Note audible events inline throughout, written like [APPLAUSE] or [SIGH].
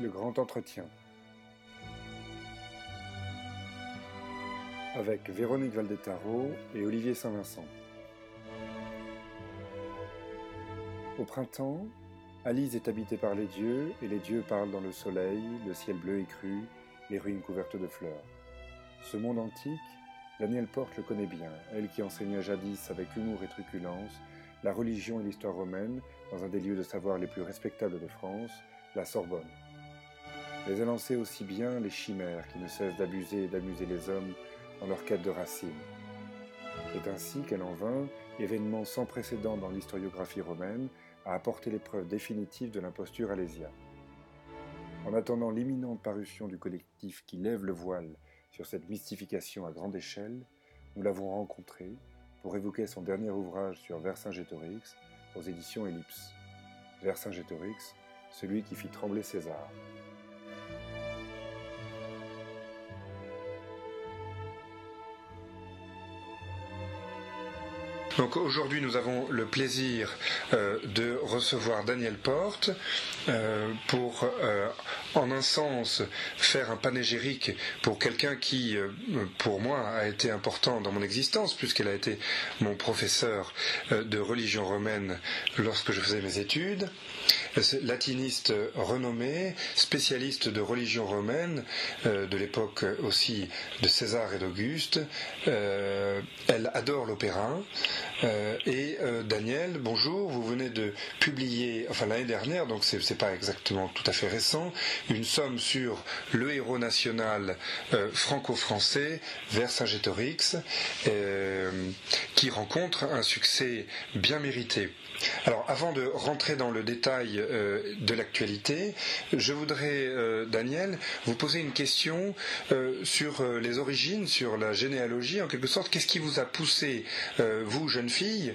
Le grand entretien. Avec Véronique Valdetaro et Olivier Saint-Vincent. Au printemps, Alice est habitée par les dieux et les dieux parlent dans le soleil, le ciel bleu et cru, les ruines couvertes de fleurs. Ce monde antique, Danielle Porte le connaît bien, elle qui enseigna jadis avec humour et truculence la religion et l'histoire romaine dans un des lieux de savoir les plus respectables de France, la Sorbonne. Mais elle en sait aussi bien les chimères qui ne cessent d'abuser et d'amuser les hommes dans leur quête de racines. C'est ainsi qu'elle en vint, événement sans précédent dans l'historiographie romaine, à apporter l'épreuve définitive de l'imposture alésia. En attendant l'imminente parution du collectif qui lève le voile sur cette mystification à grande échelle, nous l'avons rencontré pour évoquer son dernier ouvrage sur Vercingétorix aux éditions Ellipse. Vercingétorix, celui qui fit trembler César. Donc aujourd'hui, nous avons le plaisir euh, de recevoir Daniel Porte euh, pour, euh, en un sens, faire un panégyrique pour quelqu'un qui, pour moi, a été important dans mon existence, puisqu'elle a été mon professeur de religion romaine lorsque je faisais mes études latiniste renommé, spécialiste de religion romaine, de l'époque aussi de César et d'Auguste. elle adore l'opéra. Euh, et euh, Daniel, bonjour, vous venez de publier, enfin l'année dernière, donc c'est, n'est pas exactement tout à fait récent, une somme sur le héros national euh, franco-français, Vercingétorix, qui rencontre un succès bien mérité. Alors, avant de rentrer dans le détail de l'actualité, je voudrais, Daniel, vous poser une question sur les origines, sur la généalogie, en quelque sorte. Qu'est-ce qui vous a poussé, vous, jeune fille,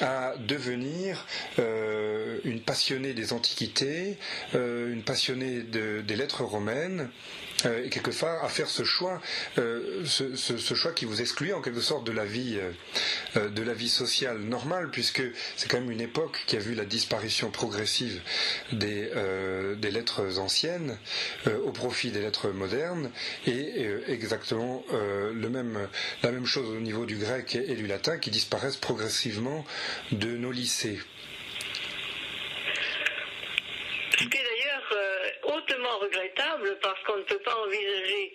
à devenir une passionnée des antiquités, une passionnée des lettres romaines euh, et quelquefois à faire ce choix, euh, ce, choix qui vous exclut en quelque sorte de la vie, euh, de la vie sociale normale, puisque c'est quand même une époque qui a vu la disparition progressive des, des lettres anciennes au profit des lettres modernes, et exactement le même, la même chose au niveau du grec et du latin qui disparaissent progressivement de nos lycées. Regrettable parce qu'on ne peut pas envisager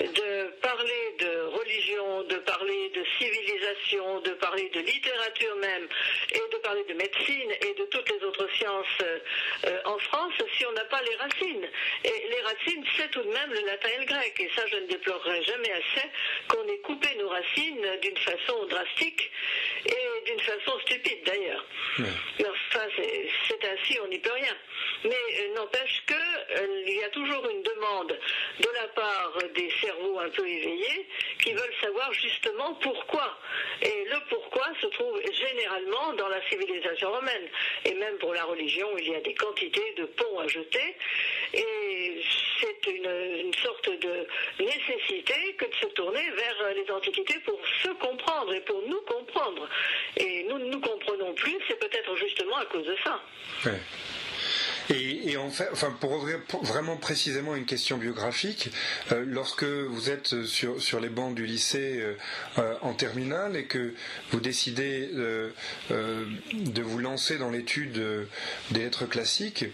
de parler de religion, de parler de civilisation, de parler de littérature même, et de parler de médecine et de toutes les autres sciences euh, en France si on n'a pas les racines. Et les racines, c'est tout de même le latin et le grec. Et ça, je ne déplorerai jamais assez qu'on ait coupé nos racines d'une façon drastique et d'une façon stupide d'ailleurs. Enfin, c'est ainsi, on n'y peut rien. Mais euh, n'empêche qu'il euh, y a toujours une demande de la part des cerveaux un peu éveillés qui veulent savoir justement pourquoi. Et le pourquoi se trouve généralement dans la civilisation romaine. Et même pour la religion, il y a des quantités de ponts à jeter. Et c'est une, sorte de nécessité que de se tourner vers les antiquités pour se comprendre et pour nous comprendre. Et nous ne nous comprenons plus, c'est peut-être justement à cause de ça. Et, enfin, pour, vraiment précisément une question biographique, euh, lorsque vous êtes sur, les bancs du lycée euh, euh, en terminale et que vous décidez de vous lancer dans l'étude des lettres classiques,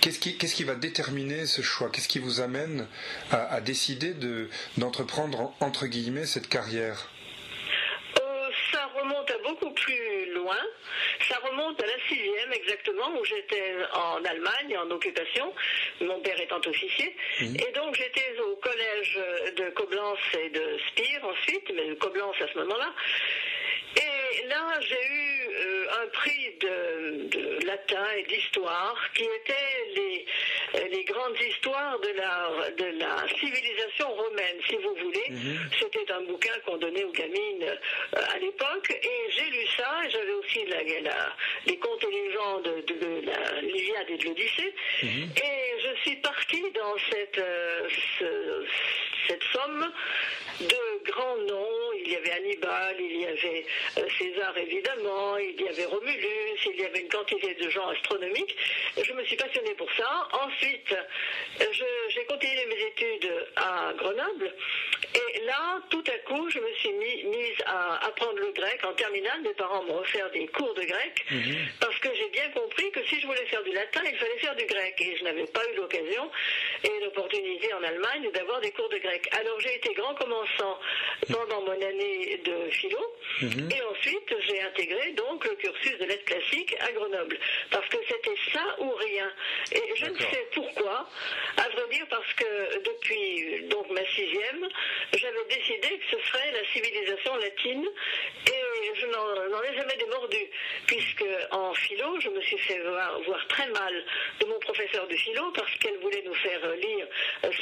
Qu'est-ce qui, va déterminer ce choix? Qu'est-ce qui vous amène à, à décider de, d'entreprendre, entre guillemets, cette carrière? Ça remonte à beaucoup plus loin. Ça remonte à la sixième exactement, où j'étais en Allemagne en occupation, mon père étant officier. Mhm. Et donc j'étais au collège de Koblenz et de Spire ensuite, mais de Koblenz à ce moment-là. Et là, j'ai eu euh, un prix de, latin et d'histoire qui étaient les, les grandes histoires de la, de la civilisation romaine, si vous voulez. Mhm. C'était un bouquin qu'on donnait aux gamines euh, à l'époque. Et j'ai lu ça, j'avais aussi la, les contes et légendes de, la l'Iliade et de l'Odyssée. Mhm. Et je suis partie dans cette, euh, cette somme de grands noms il y avait Hannibal, il y avait César évidemment, il y avait Romulus, il y avait une quantité de gens astronomiques. Je me suis passionnée pour ça. Ensuite, j'ai continué mes études à Grenoble. Et là, tout à coup, je me suis mise à apprendre le grec en terminale. Mes parents m'ont offert des cours de grec mhm. parce que j'ai bien compris que si je voulais faire du latin, il fallait faire du grec. Et je n'avais pas eu l'occasion et l'opportunité en Allemagne d'avoir des cours de grec. Alors j'ai été grand commençant pendant mon année de philo. Mhm. Et ensuite, j'ai intégré donc le cursus de lettres classiques à Grenoble. Parce que c'était ça ou rien. Et je ne sais pourquoi. À vrai dire, parce que depuis donc ma sixième, j'avais décidé que ce serait la civilisation latine. Et jamais démordu. Puisque en philo, je me suis fait voir, très mal de mon professeur de philo parce qu'elle voulait nous faire lire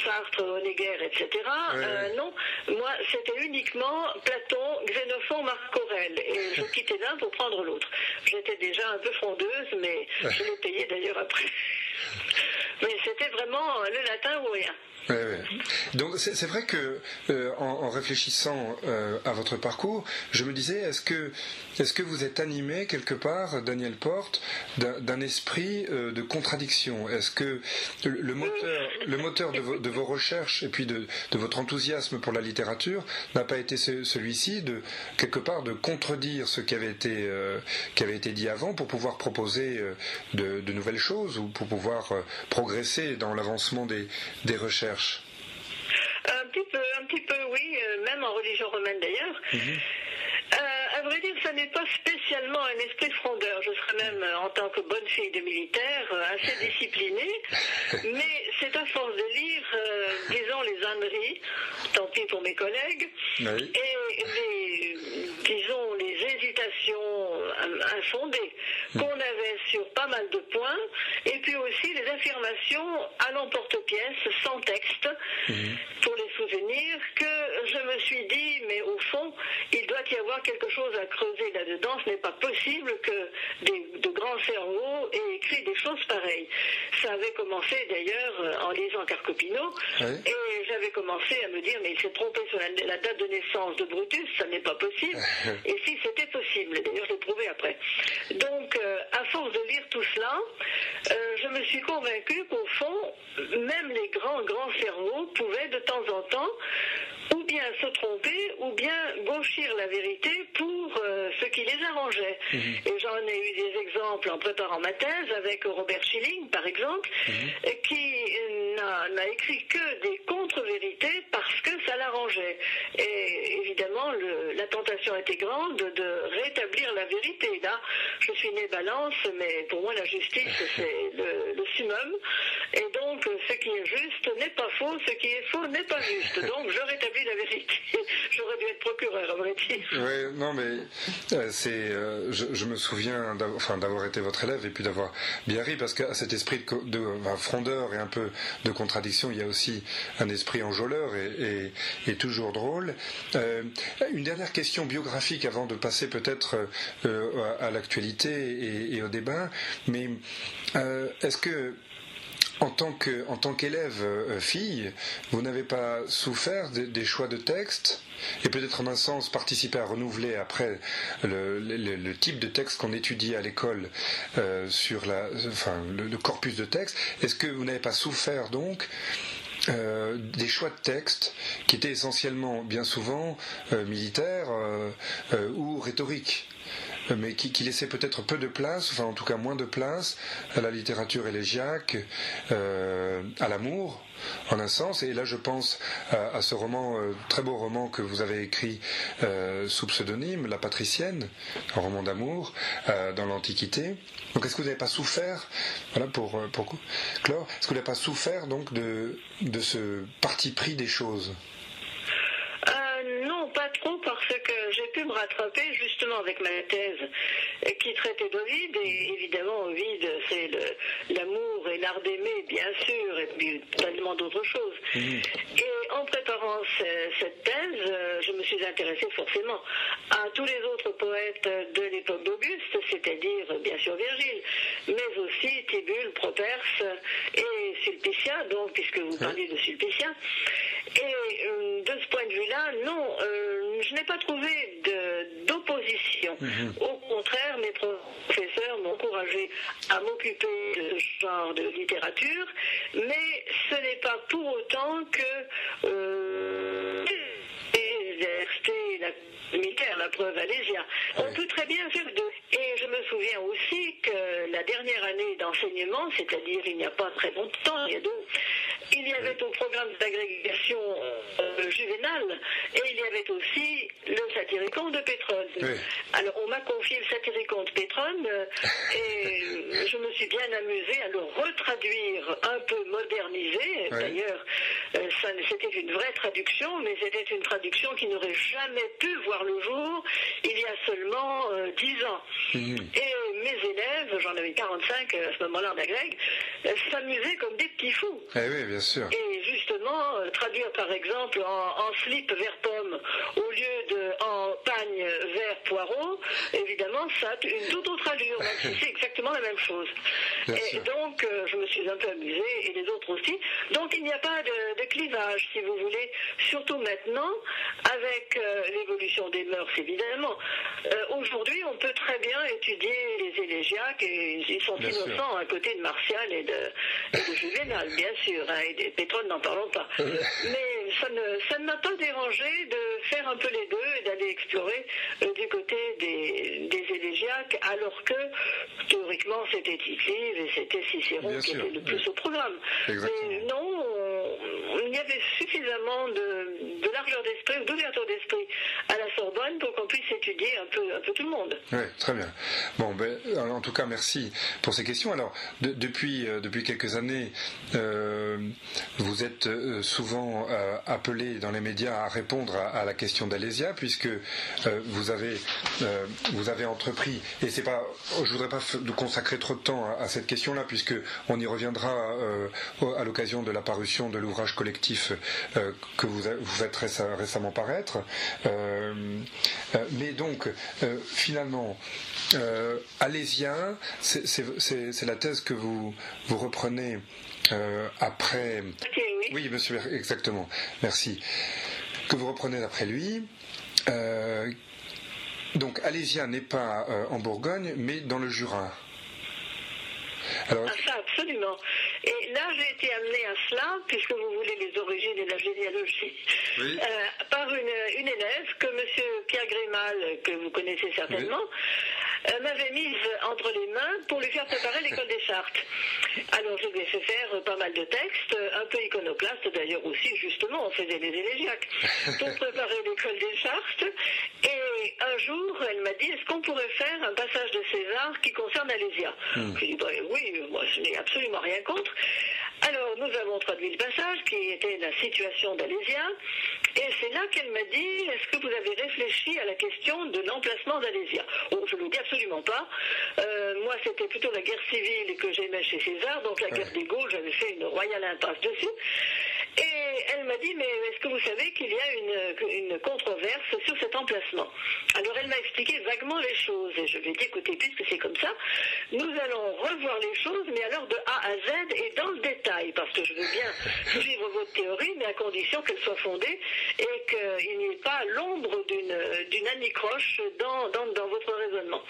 Sartre, Honegger, etc. Euh, non, moi, c'était uniquement Platon, Xénophon, Marc Aurèle. Et je [LAUGHS] quittais l'un pour prendre l'autre. J'étais déjà un peu frondeuse, mais [LAUGHS] je l'ai payé d'ailleurs après. Mais c'était vraiment le latin ou rien. Donc c'est vrai que euh, en, réfléchissant euh, à votre parcours, je me disais est-ce que est-ce que vous êtes animé quelque part, Daniel Porte, d'un esprit euh, de contradiction? Est-ce que le moteur le moteur de, vos recherches et puis de, votre enthousiasme pour la littérature n'a pas été celui-ci de quelque part de contredire ce qui avait été qui avait été dit avant pour pouvoir proposer de nouvelles choses ou pour pouvoir progresser dans l'avancement des, des recherches un petit peu, un petit peu, oui, euh, même en religion romaine d'ailleurs. Mhm. Euh, à vrai dire, ça n'est pas spécialement un esprit frondeur. Je serais même, euh, en tant que bonne fille de militaire, assez [LAUGHS] disciplinée. Mais c'est à force de lire, disons, les âneries, tant pis pour mes collègues, et les, disons, les hésitations infondées qu'on avait sur pas mal de points, et puis aussi les affirmations à l'emporte-pièce, sans texte, mhm. pour les souvenir, que je me suis dit, mais au fond, il doit y avoir quelque chose à creuser là-dedans. Ce n'est pas possible que de grands cerveaux aient écrit des choses pareilles. Ça avait commencé d'ailleurs en lisant Carcopino, et j'avais commencé à me dire, mais il s'est trompé sur la, date de naissance de Brutus, ça n'est pas possible. [LAUGHS] et si c'était possible, d'ailleurs je l'ai prouvé après. Donc, euh, à force de lire tout cela, euh, je me suis convaincue qu'au fond, même les grands, grands cerveaux pouvaient de temps en temps bien se tromper, ou bien gauchir la vérité pour euh, ce qui les arrangeait. Mhm. Et j'en ai eu des exemples en préparant ma thèse avec Robert Schilling, par exemple, mhm. qui n'a écrit que des contre-vérités parce que ça l'arrangeait. Et évidemment, la tentation était grande de rétablir la vérité. Là, je suis né balance, mais pour moi, la justice, [LAUGHS] c'est le, le summum. Et donc, ce qui est juste n'est pas faux, ce qui est faux n'est pas juste. Donc, je rétablis la vérité. [LAUGHS] J'aurais dû être procureur, à vrai dire. Oui, non, mais euh, c'est, euh, je, me souviens d'avoir, été votre élève et puis d'avoir bien ri, parce qu'à cet esprit de, frondeur et un peu de contradiction, il y a aussi un esprit enjôleur et, toujours drôle. Euh, une dernière question biographique avant de passer peut-être à, l'actualité et, et, au débat, mais est-ce que en tant tant qu'élève euh, fille, vous n'avez pas souffert des choix de texte et peut-être en un sens participer à renouveler après le, type de texte qu'on étudie à l'école euh, sur la, le, corpus de texte. Est-ce que vous n'avez pas souffert donc euh, des choix de texte qui étaient essentiellement, bien souvent, militaires ou rhétoriques? Mais qui, laissait peut-être peu de place, enfin en tout cas moins de place à la littérature élégiaque, euh, à l'amour, en un sens. Et là, je pense à, ce roman, euh, très beau roman que vous avez écrit euh, sous pseudonyme, La Patricienne, un roman d'amour dans l'Antiquité. Donc, est-ce que vous n'avez pas souffert, voilà pour, clore, est-ce que vous n'avez pas souffert donc de ce parti pris des choses? Pas trop parce que j'ai pu me rattraper justement avec ma thèse qui traitait d'Ovide et évidemment Ovide c'est l'amour et l'art d'aimer bien sûr et puis tellement d'autres choses. Mhm. Et en préparant cette thèse, je me suis intéressée forcément à tous les autres poètes de l'époque d'Auguste, c'est-à-dire bien sûr Virgile, mais aussi Properce et Sulpicia, donc puisque vous parlez de Sulpicia. Et euh, de ce point de vue-là, non, euh, je n'ai pas trouvé d'opposition. Mhm. Au contraire, mes professeurs m'ont encouragé à m'occuper de ce genre de littérature, mais ce n'est pas pour autant que euh, la militaire, la preuve alésia. On peut très bien faire deux. Et je me souviens aussi que la dernière année d'enseignement, c'est-à-dire il n'y a pas très longtemps, il y a deux, il y avait au programme d'agrégation euh, juvénale et il y avait aussi le satyricon de Pétrone. Oui. Alors on m'a confié le satyricon de Pétrone euh, [LAUGHS] et je me suis bien amusée à le retraduire un peu modernisé. Oui. D'ailleurs, euh, c'était une vraie traduction, mais c'était une traduction qui n'aurait jamais pu voir le jour il y a seulement euh, 10 ans. Mhm. Et mes élèves, j'en avais 45 à ce moment-là en agrég, euh, s'amusaient comme des petits fous. Eh oui, bien sûr. Et justement, euh, traduire par exemple en, en slip vert pomme au lieu de en pagne vert poireau, évidemment, ça a une toute autre allure, même si [LAUGHS] c'est exactement la même chose. Bien et sûr. donc, euh, je me suis un peu amusée, et les autres aussi. Donc, il n'y a pas de, de clivage, si vous voulez, surtout maintenant, avec euh, l'évolution des mœurs, évidemment. Euh, Aujourd'hui, on peut très bien étudier les élégiaques, et ils sont Bien sûr. innocents à côté de Martial et de, et de Juvénal, bien sûr, hein, et des Pétrone, n'en parlons pas. [LAUGHS] Mais ça ne ça ne m'a pas dérangé de faire un peu les deux et d'aller explorer euh, du côté des, des élégiaques, alors que théoriquement c'était Tite-Live et c'était Cicéron Bien qui sûr, était le plus oui. au programme. Exactement. Mais non, on- y avait suffisamment de, largeur d'esprit ou d'ouverture d'esprit à la Sorbonne pour qu'on puisse étudier un peu, un peu tout le monde. Oui, très bien. Bon, ben, en tout cas, merci pour ces questions. Alors, de- depuis, euh, depuis quelques années, euh, vous êtes euh, souvent appelé dans les médias à répondre à, la question d'Alésia, puisque vous avez, entrepris. Et c'est pas, je voudrais pas consacrer trop de temps à, à cette question-là, puisque on y reviendra à l'occasion de la parution de l'ouvrage collectif euh, que vous, faites réce- récemment paraître. Euh, euh, mais donc, finalement, Alésien, c'est- la thèse que vous, vous reprenez après. Oui. Monsieur, exactement. Merci. Que vous reprenez après lui. Euh, donc, Alésien n'est pas euh, en Bourgogne, mais dans le Jura. Alors, Ah, ça, absolument. Et là, j'ai été amenée à cela, puisque vous voulez les origines et la généalogie, Oui. euh, par une, une élève que M. Pierre Grémal, que vous connaissez certainement, euh, m'avait mise entre les mains pour lui faire préparer l'école des chartes. Alors, je lui ai fait faire euh, pas mal de textes, un peu iconoclastes d'ailleurs aussi, justement, on faisait des élégiaques, [LAUGHS] pour préparer l'école des chartes. Et un jour, elle m'a dit, est-ce qu'on pourrait faire un passage de César qui concerne Alésia? J'ai dit, bah, oui, moi je n'ai absolument rien contre. Alors, nous avons traduit le passage qui était la situation d'Alésia, et c'est là qu'elle m'a dit, est-ce que vous avez réfléchi à la question de l'emplacement d'Alésia? Oh, je ne le dis absolument pas. Euh, moi, c'était plutôt la guerre civile que j'aimais chez César, donc la guerre des Gaules, j'avais fait une royale impasse dessus. Et elle m'a dit, mais est-ce que vous savez qu'il y a une, une controverse sur cet emplacement? Alors elle m'a expliqué vaguement les choses, et je lui ai dit, écoutez, puisque c'est comme ça, nous allons revoir les choses, mais alors de A à Z et dans le détail, parce que je veux bien [LAUGHS] suivre votre théorie, mais à condition qu'elle soit fondée et qu'il n'y ait pas l'ombre d'une d'une anicroche dans, dans, dans votre raisonnement.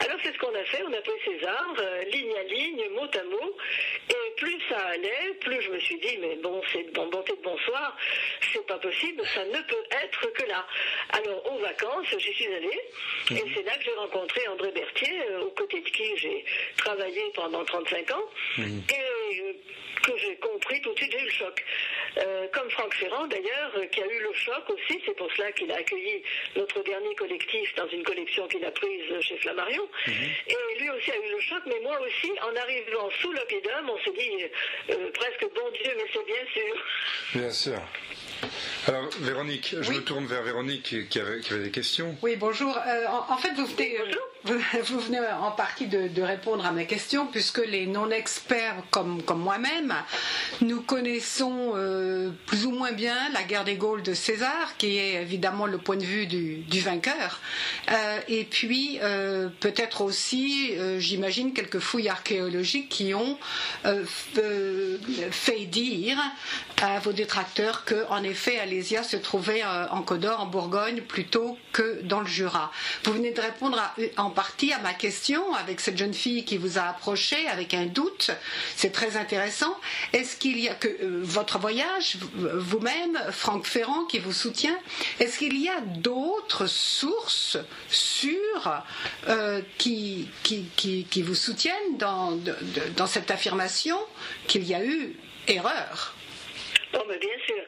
Alors c'est ce qu'on a fait, on a pris César, euh, ligne à ligne, mot à mot, et plus ça allait, plus je me suis dit, mais bon, c'est de bon, bonté de bonsoir, c'est pas possible, ça ne peut être que là. Alors aux vacances, j'y suis allée, et c'est là que j'ai rencontré André Berthier, euh, aux côtés de qui j'ai travaillé pendant 35 ans, et euh, que j'ai compris tout de suite, j'ai eu le choc. Euh, comme Franck Ferrand d'ailleurs, qui a eu le choc aussi, c'est pour cela qu'il a accueilli notre dernier collectif dans une collection qu'il a prise chez Flammarion. Et lui aussi a eu le choc, mais moi aussi, en arrivant sous l'oppidum, on s'est dit euh, presque bon Dieu, mais c'est bien sûr. bien sûr. Alors, Véronique, je Oui. me tourne vers Véronique qui- avait, qui avait des questions. Oui, bonjour. Euh, en, en fait, vous venez, Bonjour. vous, [LAUGHS] vous venez en partie de, de répondre à mes questions, puisque les non-experts comme, comme moi-même, nous connaissons euh, euh, plus ou moins bien la guerre des Gaules de César, qui est évidemment le point de vue du, vainqueur. Euh, et puis peut-être aussi, j'imagine, quelques fouilles archéologiques qui ont fait dire à vos détracteurs que, en effet, Alésia se trouvait en Côte en Bourgogne, plutôt que dans le Jura. Vous venez de répondre en partie à ma question avec cette jeune fille qui vous a approché avec un doute. C'est très intéressant. Est-ce qu'il y a que euh, votre voyage, vous-même, Franck Ferrand, qui vous soutient, est-ce qu'il y a d'autres sources sûres euh, qui, qui, vous soutiennent dans, dans cette affirmation qu'il y a eu erreur Oh, mais bien sûr.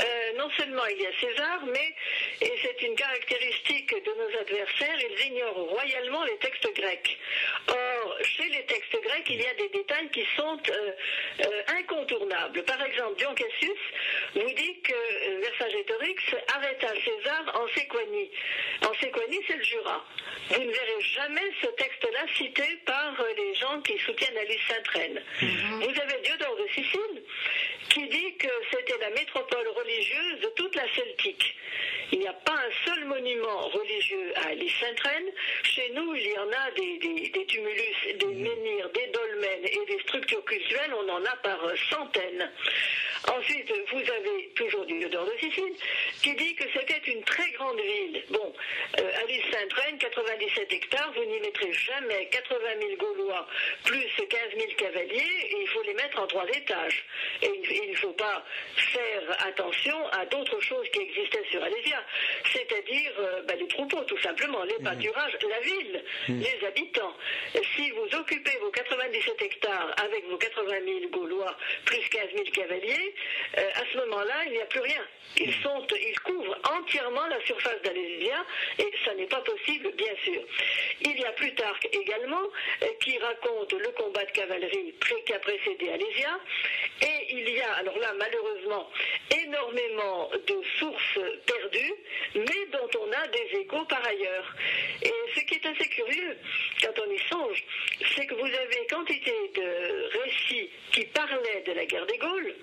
Euh, non seulement il y a César, mais, et c'est une caractéristique de nos adversaires, ils ignorent royalement les textes grecs. Or, chez les textes grecs, il y a des détails qui sont euh, euh, incontournables. Par exemple, Dion Cassius vous dit que Vercingétorix arrêta César en Séquanie. En Séquanie, c'est le Jura. Vous ne verrez jamais ce texte-là cité par les gens qui soutiennent Alice Sainte-Reine. Mm-hmm. Vous avez Diodore de Sicile qui dit que c'était la métropole religieuse de toute la Celtique. Il n'y a pas un seul monument religieux à Alice Sainte-Reine. Chez nous, il y en a des, tumulus, des mmh. menhirs, des dolmens et des structures culturelles, on en a par centaines. Ensuite, vous avez toujours Diodore de Sicile qui dit que c'était une très grande ville. Bon, euh, Alice Sainte-Reine, 97 hectares, vous n'y mettrez jamais 80 000 Gaulois plus 15 000 cavaliers et il faut les mettre en trois étages. Et il ne faut pas faire attention à d'autres choses qui existaient sur Alésia, c'est-à-dire euh, ben, les troupeaux tout simplement, les mmh. pâturages, la ville, mmh. les habitants. Si vous occupez vos 97 hectares avec vos 80 000 Gaulois plus 15 000 cavaliers, euh, à ce moment-là, il n'y a plus rien. Ils, sont, ils couvrent entièrement la surface d'Alésia et ça n'est pas possible, bien sûr. Il y a Plutarque également euh, qui raconte le combat de cavalerie qui a précédé Alésia et il y a, alors là, malheureusement, énormément de sources perdues, mais dont on a des échos par ailleurs. Et ce qui est assez curieux, quand on y songe, c'est que vous avez quantité de récits qui parlaient de la guerre des Gaules,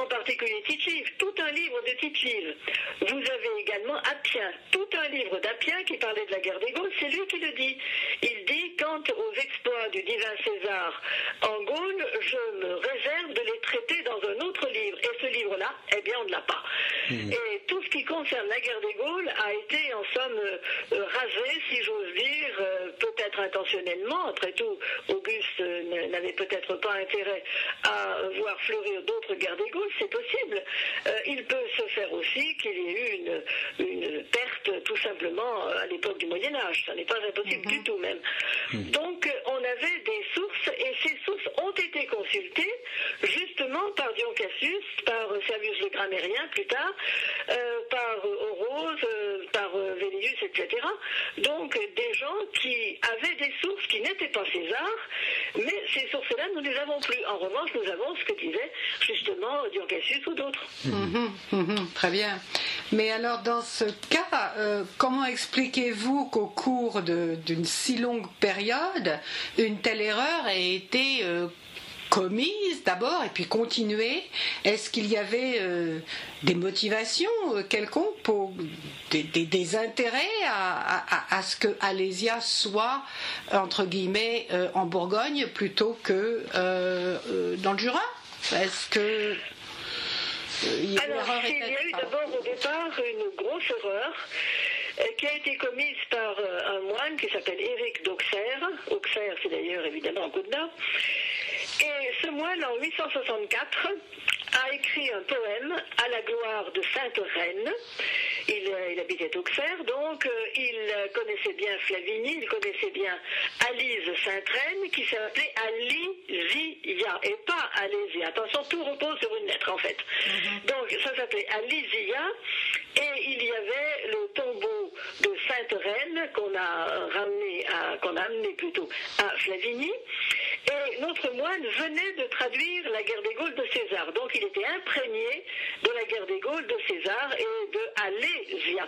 en particulier Titlive, tout un livre de Titlive. Vous avez également Appien, tout un livre d'Appien qui parlait de la guerre des Gaules, c'est lui qui le dit. Il dit, quant aux exploits du divin César en Gaule, je me réserve de les traiter dans un autre livre. Et ce livre-là, bien, on ne l'a pas. Hmm. Et qui concerne la guerre des Gaules a été, en somme, euh, rasé, si j'ose dire, euh, peut-être intentionnellement. Après tout, Auguste n'avait peut-être pas intérêt à voir fleurir d'autres guerres des Gaules c'est possible. Euh, il peut se faire aussi qu'il y ait eu une, perte tout simplement à l'époque du Moyen Âge. Ça n'est pas impossible du mhm. tout même. Hmm. Donc on avait des sources et ces sources ont été consultées justement par Dion Cassius, par Servius le grammairien plus tard, euh, par Orose, euh, par Vélius, etc. Donc des gens qui avaient des sources qui n'étaient pas César, mais ces sources-là, nous ne les avons plus. En revanche, nous avons ce que disait justement Dion Cassius ou d'autres. Mhm, mhm, très bien. Mais alors, dans ce cas, euh, comment expliquez-vous qu'au cours d'une si longue période, une telle erreur ait été euh, commise d'abord et puis continuée Est-ce qu'il y avait euh, des motivations quelconques, pour, des, intérêts à, ce que Alésia soit, entre guillemets, en Bourgogne plutôt que dans le Jura? Est-ce que alors, il y a eu d'abord au départ une grosse erreur euh, qui a été commise par euh, un moine qui s'appelle Éric d'Auxerre. Auxerre, c'est d'ailleurs évidemment d'Or. Et ce moine, en 864, a écrit un poème à la gloire de Sainte Reine. Il, euh, habitait Auxerre, donc il connaissait bien Flavigny, il connaissait bien Alise Sainte-Reine, qui s'appelait Et pas Alésia. Attention, tout repose sur une lettre en fait. Mhm. Donc ça s'appelait Alizia, et il y avait le tombeau de Sainte-Reine qu'on a ramené, qu'on a amené plutôt à Flavigny. Et notre moine venait de traduire la guerre des Gaules de César. Donc il était imprégné de la guerre des Gaules de César et de Alésia.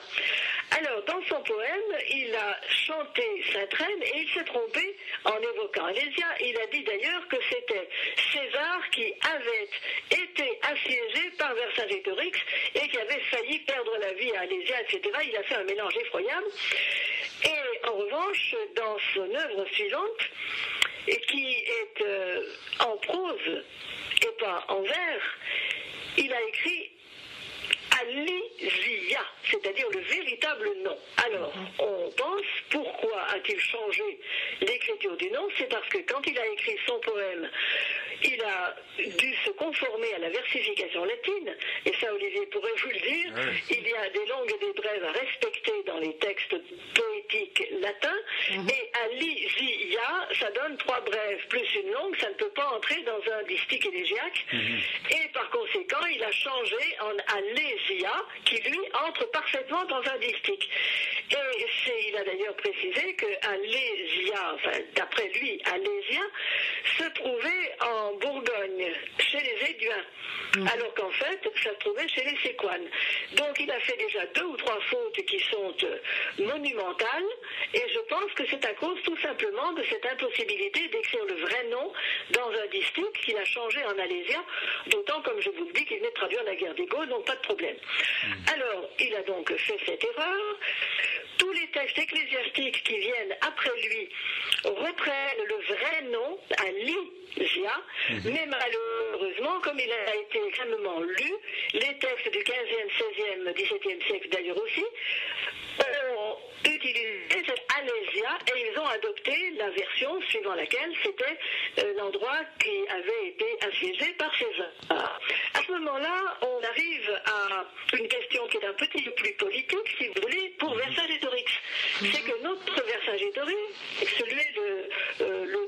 Alors, dans son poème, il a chanté Sainte-Reine et il s'est trompé en évoquant Alésia. Il a dit d'ailleurs que c'était César qui avait été assiégé par Vercingétorix et qui avait failli perdre la vie à Alésia, etc. Il a fait un mélange effroyable. Et en revanche, dans son œuvre suivante, qui est euh, en prose et pas en vers, il a écrit Alésia, c'est-à-dire le véritable nom. Alors, on pense, pourquoi a-t-il changé l'écriture du nom? C'est parce que quand il a écrit son poème, il a dû se conformer à la versification latine, et ça Olivier pourrait vous le dire, il y a des longues et des brèves à respecter dans les textes poétiques latins, mhm. et Alésia, ça donne trois brèves. Plus une longue, ça ne peut pas entrer dans un distique élégiaque, mhm. et par conséquent, il a changé en Alésia, qui lui entre parfaitement dans un distique. Et il a d'ailleurs précisé que Alésia, enfin, d'après lui, Alésia, se trouvait en Bourgogne, chez les Éduins, mhm. alors qu'en fait, ça se trouvait chez les Séquanes. Donc il a fait déjà deux ou trois fautes qui sont euh, monumentales, et je pense que c'est à cause tout simplement de cette impossibilité d'écrire le vrai nom dans un distique qu'il a changé en Alésia, d'autant, comme je vous le dis, qu'il venait de traduire la guerre des Gaules, donc pas de problème. Alors, il a donc fait cette erreur. Tous les textes ecclésiastiques qui viennent après lui reprennent le vrai nom, Alésia, Mhm. Mais malheureusement, comme il a été extrêmement lu, les textes du 15e, 16e, 17e siècle d'ailleurs aussi, alésia et ils ont adopté la version suivant laquelle c'était euh, l'endroit qui avait été assiégé par César. À ce moment-là, on arrive à une question qui est un petit peu plus politique, si vous voulez, pour mhm. Vercingétorix. C'est que notre Vercingétorix, celui de euh, le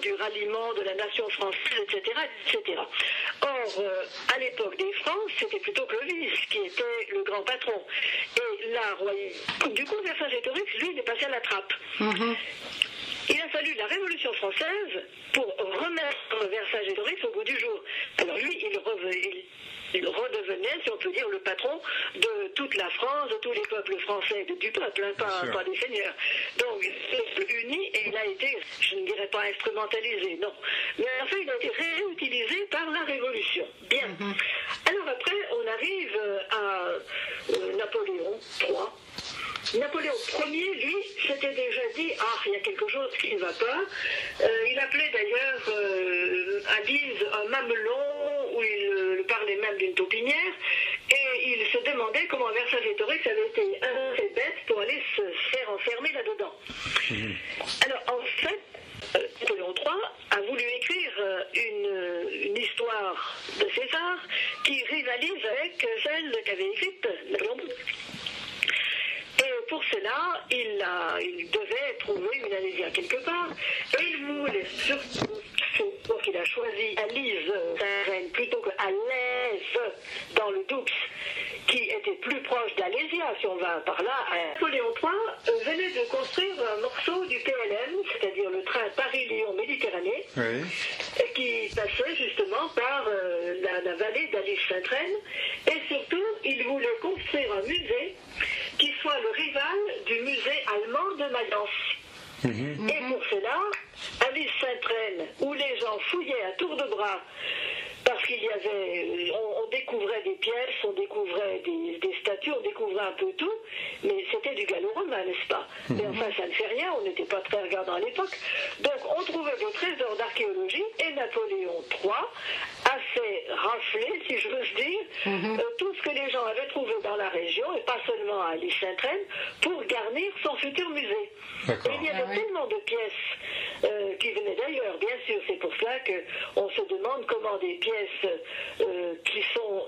du ralliement de la nation française, etc., etc. Or, euh, à l'époque des Francs, c'était plutôt Clovis qui était le grand patron. Et la Du coup, Vercingétorix, lui, il est passé à la trappe. Mhm. Il a fallu la Révolution française pour remettre Vercingétorix au bout du jour. Alors lui, il, revenait il redevenait, si on peut dire, le patron de toute la France, de tous les peuples français, du peuple, hein, pas, des seigneurs. Donc, uni, et il a été, je ne dirais pas instrumentalisé, non. Mais en fait, il a été réutilisé par la Révolution. Bien. Mhm. Alors après, on arrive à euh, Napoléon III. Napoléon Ier, lui, s'était déjà dit Ah, il y a quelque chose qui ne va pas. Euh, il appelait d'ailleurs euh, à Lise un mamelon, où il euh, parlait même d'une taupinière, et il se demandait comment Vercingétorix avait été assez bête pour aller se faire enfermer là-dedans. Mhm. Alors, en fait, Napoléon III a voulu écrire une, une, histoire de César qui rivalise avec celle qu'avait écrite Napoléon et pour cela, il, devait trouver une alésia quelque part. Et il voulait surtout donc il a choisi Alise, reine, plutôt que Alaise dans le Doubs, qui était plus proche d'Alésia, si on va par là. Napoléon III euh, venait de construire un morceau du PLM, c'est-à-dire le train Paris-Lyon-Méditerranée, qui passait justement par euh, la, la, vallée d'Alise-Sainte-Reine. Et surtout, il voulait construire un musée qui soit le rival du musée allemand de Mayence. Mhm. Et pour cela, Alice Saint-Reine, où les gens fouillaient à tour de bras, parce qu'il y avait, on, découvrait des pièces, on découvrait des, statues, on découvrait un peu tout, mais c'était du gallo-romain, n'est-ce pas? Mais mhm. enfin, ça ne fait rien, on n'était pas très regardant à l'époque. Donc, on trouvait des trésors d'archéologie, et Napoléon III a fait rafler, si je veux dire, mhm. euh, tout ce que les gens avaient trouvé dans la région, et pas seulement à Alice Saint-Reine, pour garnir son futur musée. Et il y avait ah tellement de pièces euh, qui venaient d'ailleurs, bien sûr, c'est pour cela qu'on se demande comment des pièces euh, qui, sont,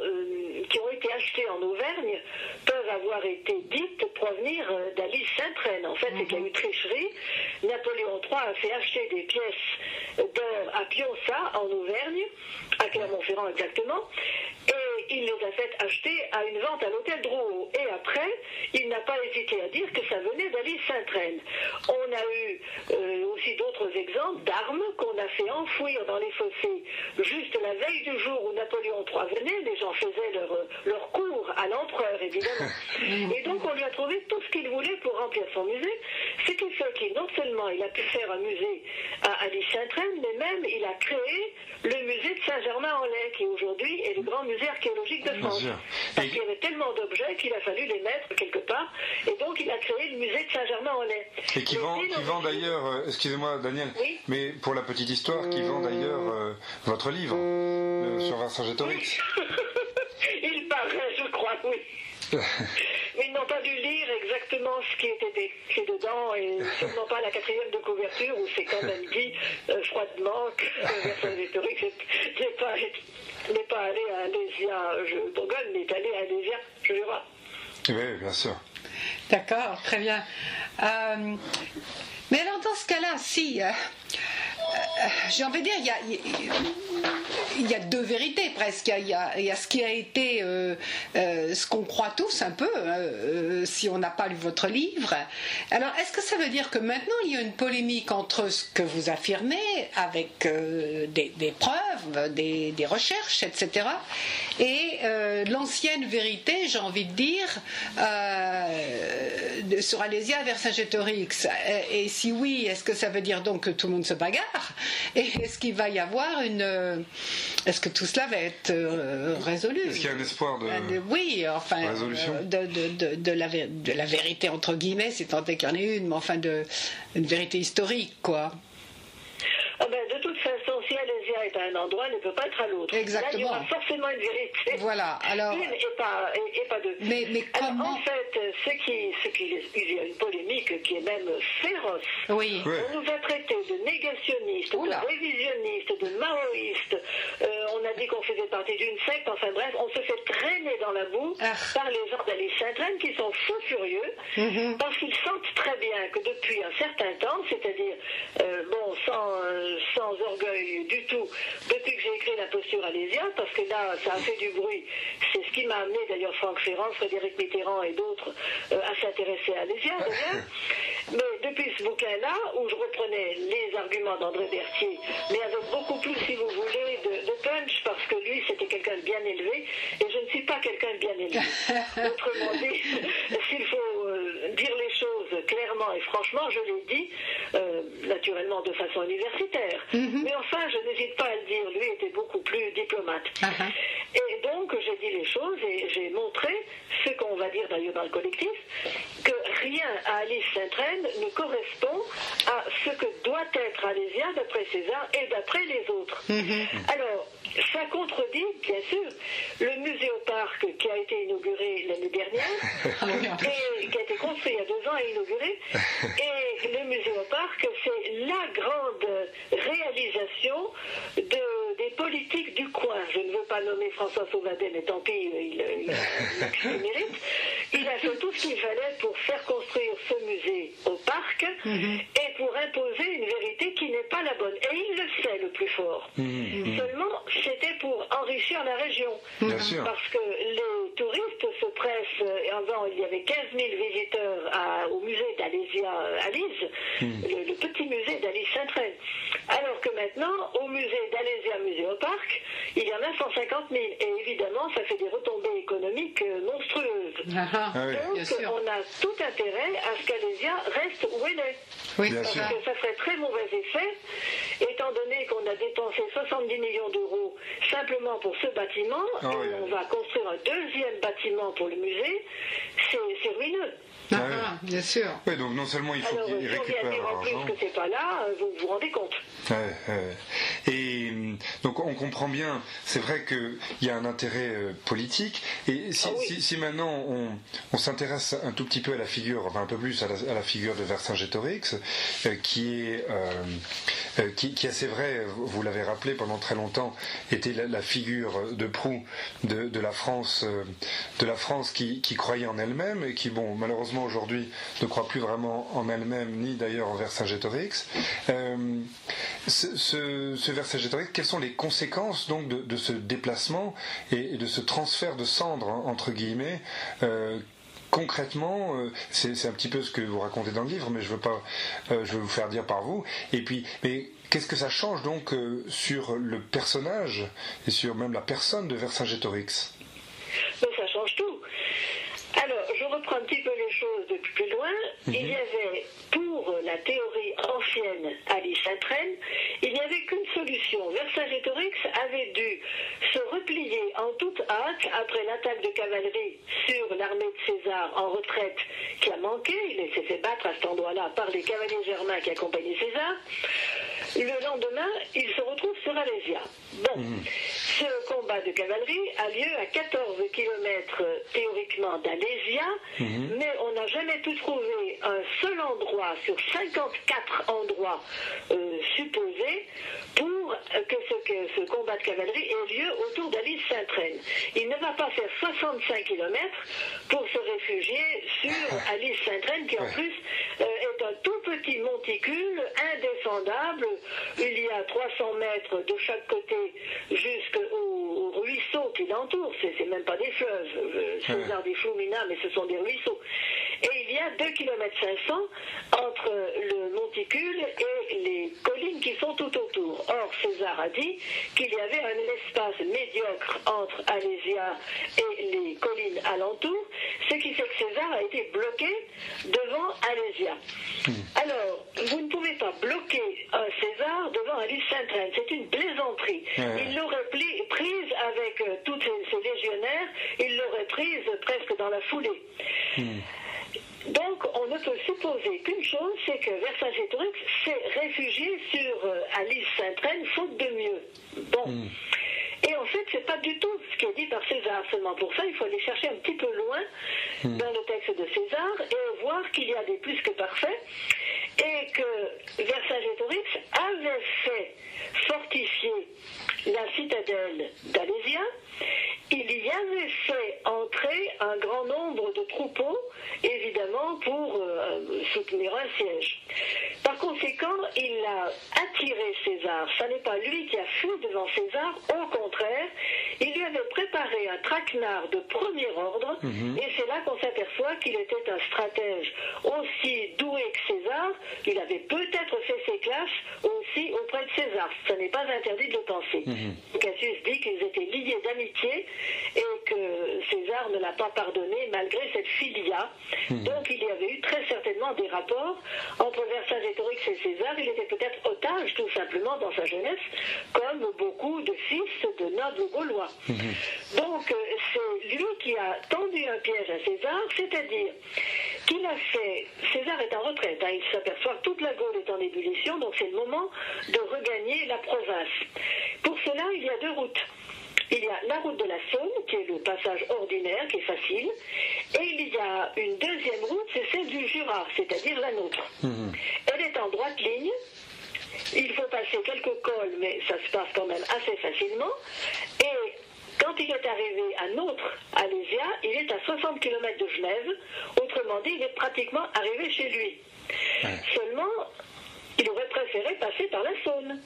qui ont été achetées en Auvergne peuvent avoir été dites provenir d'Alice Saint-Reine. En fait, c'est qu'il y a eu tricherie. Napoléon III a fait acheter des pièces d'or à Pionça, en Auvergne, à Clermont-Ferrand exactement, et il les a fait acheter à une vente à l'hôtel Drouot. Et après, il n'a pas hésité à dire que ça venait d'Alice Saint-Reine. On a eu euh, aussi d'autres d'autres exemples d'armes qu'on a fait enfouir dans les fossés juste la veille du jour où Napoléon III venait. Les gens faisaient leur, leur cours à l'empereur, évidemment. [LAUGHS] Et donc on lui a trouvé tout ce qu'il voulait pour remplir son musée. Ce qui fait qu'il, non seulement il a pu faire un musée à Alice Saint-Traine, mais même il a créé le musée de Saint-Germain-en-Laye, qui aujourd'hui est le grand musée archéologique de France. Parce qu'il y avait tellement d'objets qu'il a fallu les mettre quelque part. Et donc il a créé le musée de Saint-Germain-en-Laye. Et qui vend, qui vend d'ailleurs, euh, excusez-moi Daniel, mais pour la petite histoire, qui vend d'ailleurs euh, votre livre euh, sur Vincent Gétorix. [LAUGHS] il paraît, je crois, oui. [LAUGHS] Mais ils n'ont pas dû lire exactement ce qui était écrit dedans et sûrement pas la quatrième de couverture où c'est quand même dit froidement que Vincent Gétorix n'est pas, pas, allé à Alésia, je, Bourgogne, mais est allé à Alésia, je vois. Oui, bien sûr. D'accord, très bien. Euh, mais alors dans ce cas-là, si, euh, j'ai envie de dire, il y a, deux vérités presque. Il y a, ce qui a été, euh, euh, ce qu'on croit tous un peu, si on n'a pas lu votre livre. Alors, est-ce que ça veut dire que maintenant il y a une polémique entre ce que vous affirmez avec des, preuves, des, des, recherches, etc., et l'ancienne vérité, j'ai envie de dire, sur Alésia vers Saint-Gétorix? Et si oui, est-ce que ça veut dire donc que tout le monde se bagarre? [LAUGHS] Et est-ce qu'il va y avoir une. Euh, est-ce que tout cela va être euh, résolu? Est-ce qu'il y a un espoir de. Euh, oui, enfin. Résolution? de, de, de, la, de la vérité, entre guillemets, c'est tant qu'il y en ait une, mais enfin, de, une vérité historique, quoi. Ah ben, de toute façon, est à un endroit, ne peut pas être à l'autre. Exactement. Là, il y aura forcément une vérité. Voilà. Alors. Une et pas, et, pas deux. Mais, mais comment... en fait, ce qui, ce qui, il y a une polémique qui est même féroce. Oui. On nous a traités de négationnistes, de révisionnistes, de maoïstes. Euh, on a dit qu'on faisait partie d'une secte. Enfin bref, on se fait traîner dans la boue ah. par les gens d'Alice saint qui sont fous furieux mm-hmm. parce qu'ils sentent très bien que depuis un certain temps, c'est-à-dire, euh, bon, sans. Euh, sans orgueil du tout depuis que j'ai écrit La posture alésia, parce que là, ça a fait du bruit. C'est ce qui m'a amené d'ailleurs Franck Ferrand, Frédéric Mitterrand et d'autres euh, à s'intéresser à Alésia [LAUGHS] d'ailleurs. Mais depuis ce bouquin-là, où je reprenais les arguments d'André Berthier, mais avec beaucoup plus, si vous voulez, de, punch, parce que lui, c'était quelqu'un de bien élevé, et je ne suis pas quelqu'un de bien élevé. [LAUGHS] Autrement dit, [LAUGHS] s'il faut dire les choses clairement et franchement, je l'ai dit, euh, naturellement de façon universitaire. Mhm. Mais enfin, je n'hésite pas à le dire, lui était beaucoup plus diplomate. Uh-huh. Et donc, j'ai dit les choses et j'ai montré ce qu'on va dire d'ailleurs dans le collectif, que rien à Alice Saint-Traine ne correspond à ce que doit être Alésia d'après César et d'après les autres. Mhm. Alors, ça contredit, bien sûr, le musée au parc qui a été inauguré l'année dernière, [LAUGHS] et qui a été construit il y a deux ans et inauguré, [LAUGHS] et le musée au parc, c'est la grande réalisation de, des politiques du coin. Je ne veux pas nommer François Sauvadet, mais tant pis, il, il, mérite. Il a fait tout ce qu'il fallait pour faire construire ce musée au parc mhm. et pour imposer une vérité qui n'est pas la bonne. Et il le sait le plus fort. Mhm. Seulement, c'était pour enrichir la région. Parce que les touristes se pressent, et avant il y avait 15 000 visiteurs au musée d'Alésia à Lise, mhm. le, petit musée d'Alice Saint-Traine. Alors que maintenant, au musée d'Alésia, musée au parc, il y en a 150 000. Et évidemment, ça fait des retombées économiques euh, monstrueuses. Ah, ah. Ah Donc, on a tout intérêt à ce qu'Alésia reste où elle est. Oui, Parce que ça ferait très mauvais effet, étant donné qu'on a dépensé 70 millions d'euros simplement pour ce bâtiment, et oui. on va construire un deuxième bâtiment pour le musée, c'est c'est ruineux. Ah, ah, bien sûr. Oui, donc non seulement il faut qu'il si récupère l'argent. que c'est pas là, euh, vous vous rendez compte. Ouais, ouais. Et hum, donc on comprend bien, c'est vrai qu'il y a un intérêt euh, politique. Et si, Ah oui. si, si maintenant on, on s'intéresse un tout petit peu à la figure, enfin un peu plus à la, à la figure de Vercingétorix, euh, qui est, euh, euh, qui, qui a, c'est vrai, vous l'avez rappelé pendant très longtemps, était la, la figure de proue de, de la France, de la France qui, qui croyait en elle-même et qui, bon, malheureusement aujourd'hui ne croit plus vraiment en elle-même, ni d'ailleurs en Vercingétorix. Euh, ce, ce, ce quelles sont les conséquences donc de, ce déplacement et, de ce transfert de cendres hein, entre guillemets euh, concrètement, c'est un petit peu ce que vous racontez dans le livre, mais je veux pas, je veux vous faire dire par vous. Et puis, mais qu'est-ce que ça change donc sur le personnage et sur même la personne de Vercingétorix Ça change tout. Alors, je reprends un petit choses de plus loin. Il y mhm. avait, pour la théorie ancienne Alice Saint-Traine, il n'y avait qu'une solution. Vercingétorix avait dû se replier en toute hâte après l'attaque de cavalerie sur l'armée de César en retraite qui a manqué. Il s'est fait battre à cet endroit-là par les cavaliers germains qui accompagnaient César. Le lendemain, il se retrouve sur Alésia. Bon, mhm. ce combat de cavalerie a lieu à 14 km théoriquement d'Alésia, mhm. mais on n'a jamais pu trouver un seul endroit sur 54 endroits euh, supposés pour que ce, combat de cavalerie ait lieu autour d'Alice Saint-Traine. Il ne va pas faire 65 km pour se réfugier sur [LAUGHS] Alice Saint-Traine, qui en plus euh, est un tout petit monticule indéfendable. Il y a 300 mètres de chaque côté jusqu'au ruisseau qui l'entoure. C'est même pas des fleuves. Euh, César des Floumina, mais ce sont des ruisseaux. Et il y a 2 km 500 entre le monticule et les collines qui sont tout autour. Or, César a dit qu'il y avait un espace médiocre entre Alésia et les collines alentour, ce qui fait que César a été bloqué devant Alésia. Hmm. Alors, vous ne pouvez pas bloquer un César devant Alice Saint-Traine. C'est une plaisanterie. Il l'aurait prise avec euh, tous ses, légionnaires, il l'aurait prise presque dans la foulée. Hmm. Donc, on ne peut supposer qu'une chose, c'est que Vercingétorix s'est réfugié sur euh, Alice Saint-Traine, faute de mieux. Bon. Hmm. Et en fait, c'est pas du tout ce qui est dit par César. Seulement pour ça, il faut aller chercher un petit peu loin hmm. dans le texte de César et voir qu'il y a des plus que parfaits et que Vercingétorix avait fait fortifier la citadelle d'Alésia il y avait fait entrer un grand nombre de troupeaux, évidemment, pour euh, soutenir un siège. Par conséquent, il a attiré César. Ce n'est pas lui qui a fui devant César, au contraire, il lui avait préparé un traquenard de premier ordre, mhm. et c'est là qu'on s'aperçoit qu'il était un stratège aussi doué que César. Il avait peut-être fait ses classes aussi auprès de César. Ce n'est pas interdit de le penser. Mhm. Cassius dit qu'ils étaient liés d'amitié et que César ne l'a pas pardonné malgré cette filia. Hmm. Donc il y avait eu très certainement des rapports entre Vercingétorix et César. Il était peut-être otage tout simplement dans sa jeunesse, comme beaucoup de fils de nobles gaulois. Hmm. Donc euh, c'est lui qui a tendu un piège à César, c'est-à-dire qu'il a fait. César est en retraite, hein. il s'aperçoit que toute la Gaule est en ébullition, donc c'est le moment de regagner la province. Pour cela, il y a deux routes. Il y a la route de la Saône, qui est le passage ordinaire, qui est facile, et il y a une deuxième route, c'est celle du Jura, c'est-à-dire la nôtre. Mhm. Elle est en droite ligne, il faut passer quelques cols, mais ça se passe quand même assez facilement, et quand il est arrivé à Nôtre, à Lésia, il est à 60 km de Genève, autrement dit, il est pratiquement arrivé chez lui. Seulement, il aurait préféré passer par la Saône.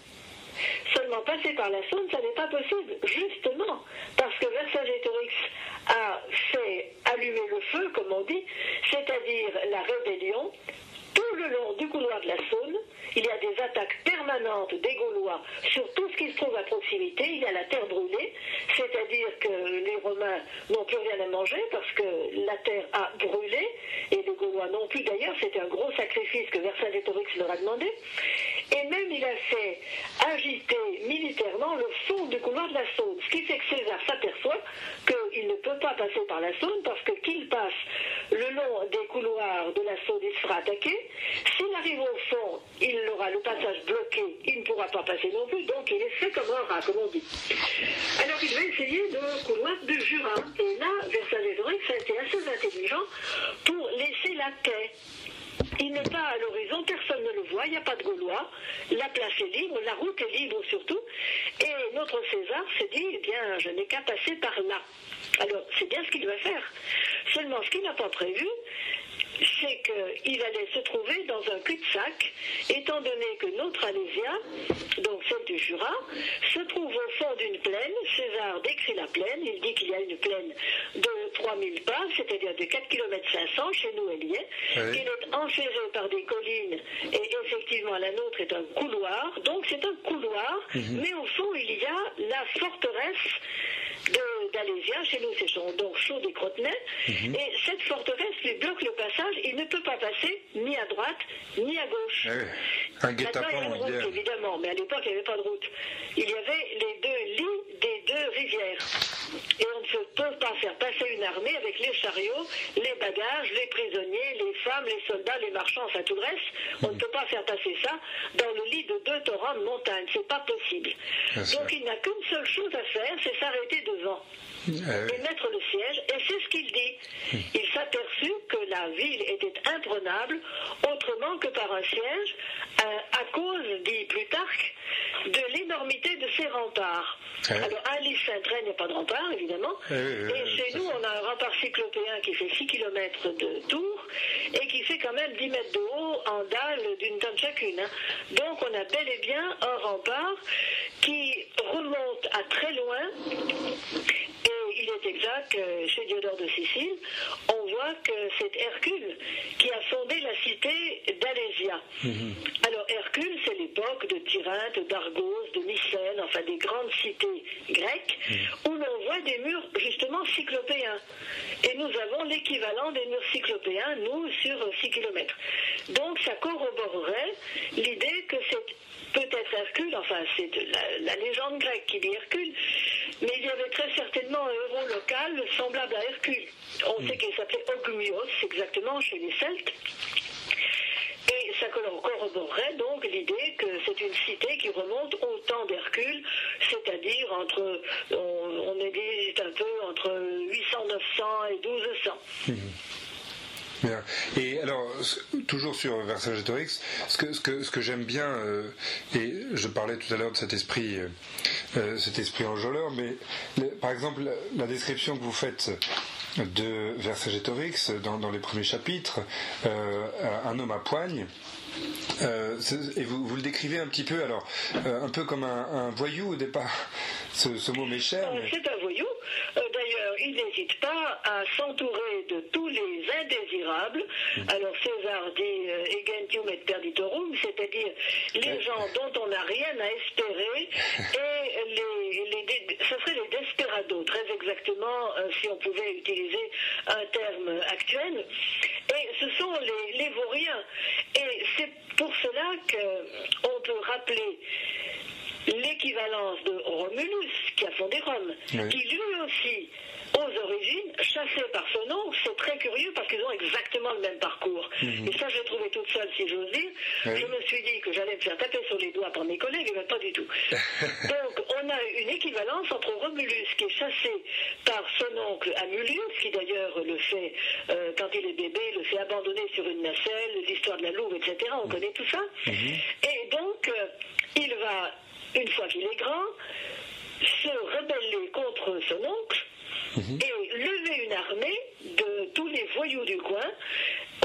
Seulement passer par la Saône, ça n'est pas possible, justement, parce que Vercingétorix a fait allumer le feu, comme on dit, c'est-à-dire la rébellion, tout le long du couloir de la Saône, il y a des attaques permanentes des Gaulois sur tout ce qui se trouve à proximité. Il y a la terre brûlée, c'est-à-dire que les Romains n'ont plus rien à manger parce que la terre a brûlé, et les Gaulois non plus d'ailleurs. C'était un gros sacrifice que Vercingétorix leur a demandé. Et même il a fait agiter militairement le fond du couloir de la Saône, ce qui fait que César s'aperçoit qu'il ne peut pas passer par la Saône parce que qu'il passe le long des couloirs de la Saône, il sera attaqué. S'il arrive au fond, il aura le passage bloqué, il ne pourra pas passer non plus, donc il est fait comme un rat, comme on dit. Alors il va essayer le couloir de Jura. Et là, Vercingétorix a été assez intelligent pour laisser la paix. Il n'est pas à l'horizon, personne ne le voit, il n'y a pas de Gaulois, la place est libre, la route est libre surtout, et notre César s'est dit, eh bien, je n'ai qu'à passer par là. Alors, c'est bien ce qu'il doit faire. Seulement, ce qu'il n'a pas prévu, c'est qu'il allait se trouver dans un cul-de-sac, étant donné que notre Alésia, donc celle du Jura, se trouve au fond d'une plaine. César décrit la plaine, il dit qu'il y a une plaine de 3000 pas, c'est-à-dire de 4 km 500, chez nous elle y est. Oui. Il est enserré par des collines, et effectivement la nôtre est un couloir, donc c'est un couloir, mais au fond il y a la forteresse de- chez nous c'est donc chaud des Crotenay, et cette forteresse lui bloque le passage, il ne peut pas passer ni à droite ni à gauche. Un Maintenant, il y a une route, idéal. évidemment, mais à l'époque, il n'y avait pas de route. Il y avait les deux lits des deux rivières. Et on ne se peut pas faire passer une armée avec les chariots, les bagages, les prisonniers, les femmes, les soldats, les marchands, enfin tout le reste. On ne peut pas faire passer ça dans le lit de deux torrents de montagne. C'est pas possible. Donc il n'a qu'une seule chose à faire, c'est s'arrêter devant Ah oui. et mettre le siège, et c'est ce qu'il dit. Il s'aperçut que la ville était imprenable autrement que par un siège, euh, à cause, dit Plutarque, de l'énormité de ses remparts. Ouais. Alors, l'île Saint-Train, a pas de rempart, évidemment, ouais, et chez nous, on a un rempart cyclopéen qui fait 6 km de tour, et qui fait quand même 10 mètres de haut en dalle d'une tonne chacune. hein. Donc, on a bel et bien un rempart qui remonte à très loin, et il est exact que chez Diodore de Sicile, on voit que c'est Hercule qui a fondé la cité d'Alésia. Alors Hercule, c'est l'époque de Tyrinthe, d'Argos, de Mycène, enfin des grandes cités grecques, où l'on voit des murs justement cyclopéens. Et nous avons l'équivalent des murs cyclopéens, nous, sur 6 km. Donc ça corroborerait l'idée que c'est peut-être Hercule, enfin c'est la, la légende grecque qui dit Hercule, mais il y avait très certainement un héros local semblable à Hercule. On sait qu'il s'appelait Ogmios, exactement, chez les Celtes. Et ça corroborerait donc l'idée que c'est une cité qui remonte au temps d'Hercule, c'est-à-dire entre, on, on hésite un peu entre 800, 900 et 1200. Et alors, toujours sur Vercingétorix, ce que, ce que, ce que j'aime bien, euh, et je parlais tout à l'heure de cet esprit, euh, euh, cet esprit enjôleur, mais par exemple, la, description que vous faites de Vercingétorix dans, dans les premiers chapitres, un homme à poigne, et vous, vous le décrivez un petit peu, alors, un peu comme un voyou au départ. Ce, ce mot m'est cher, Euh, mais- C'est un voyou. Euh, D'ailleurs, il n'hésite pas à s'entourer de tous les indésirables. Alors César dit euh, egentium et perditorum, c'est-à-dire les gens dont on n'a rien à espérer, [LAUGHS] et les, ce serait les desperados, très exactement, euh, si on pouvait utiliser un terme actuel. Et ce sont les, les vauriens. Et c'est pour cela qu'on peut rappeler l'équivalence de Romulus, qui a fondé Rome, Oui. qui lui aussi, aux origines, chassé par son oncle, c'est très curieux parce qu'ils ont exactement le même parcours. Et ça, je l'ai trouvé toute seule, si j'ose dire. Mhm. Oui. Je me suis dit que j'allais me faire taper sur les doigts par mes collègues, mais pas du tout. [LAUGHS] Donc, on a une équivalence entre Romulus, qui est chassé par son oncle Amulius, qui d'ailleurs le fait, euh, quand il est bébé, le fait abandonner sur une nacelle, l'histoire de la louve, etc. On connaît tout ça. Et donc, euh, il va, une fois qu'il est grand, se rebeller contre son oncle et lever une armée de tous les voyous du coin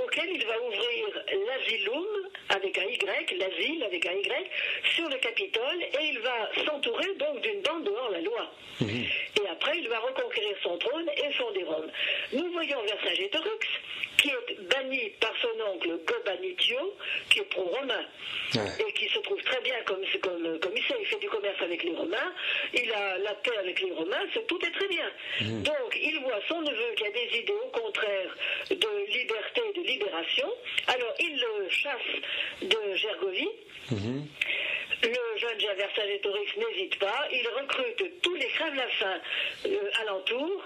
auquel il va ouvrir l'asylum avec un Y, l'asile avec un Y, sur le Capitole et il va s'entourer donc d'une bande de hors-la-loi. Et après, il va reconquérir son trône et fonder Rome. Nous voyons Vercingétorix qui est banni par son oncle Gobanitio, qui est pro-romain Ouais. et qui se trouve très bien comme, comme commissaire, il fait du commerce avec les Romains, il a la paix avec les Romains, tout est très bien. Donc il voit son neveu qui a des idées au contraire de liberté, de libération, alors il le chasse de Gergovie. Le jeune Vercingétorix n'hésite pas, il recrute tous les crèves-la-faim euh, alentour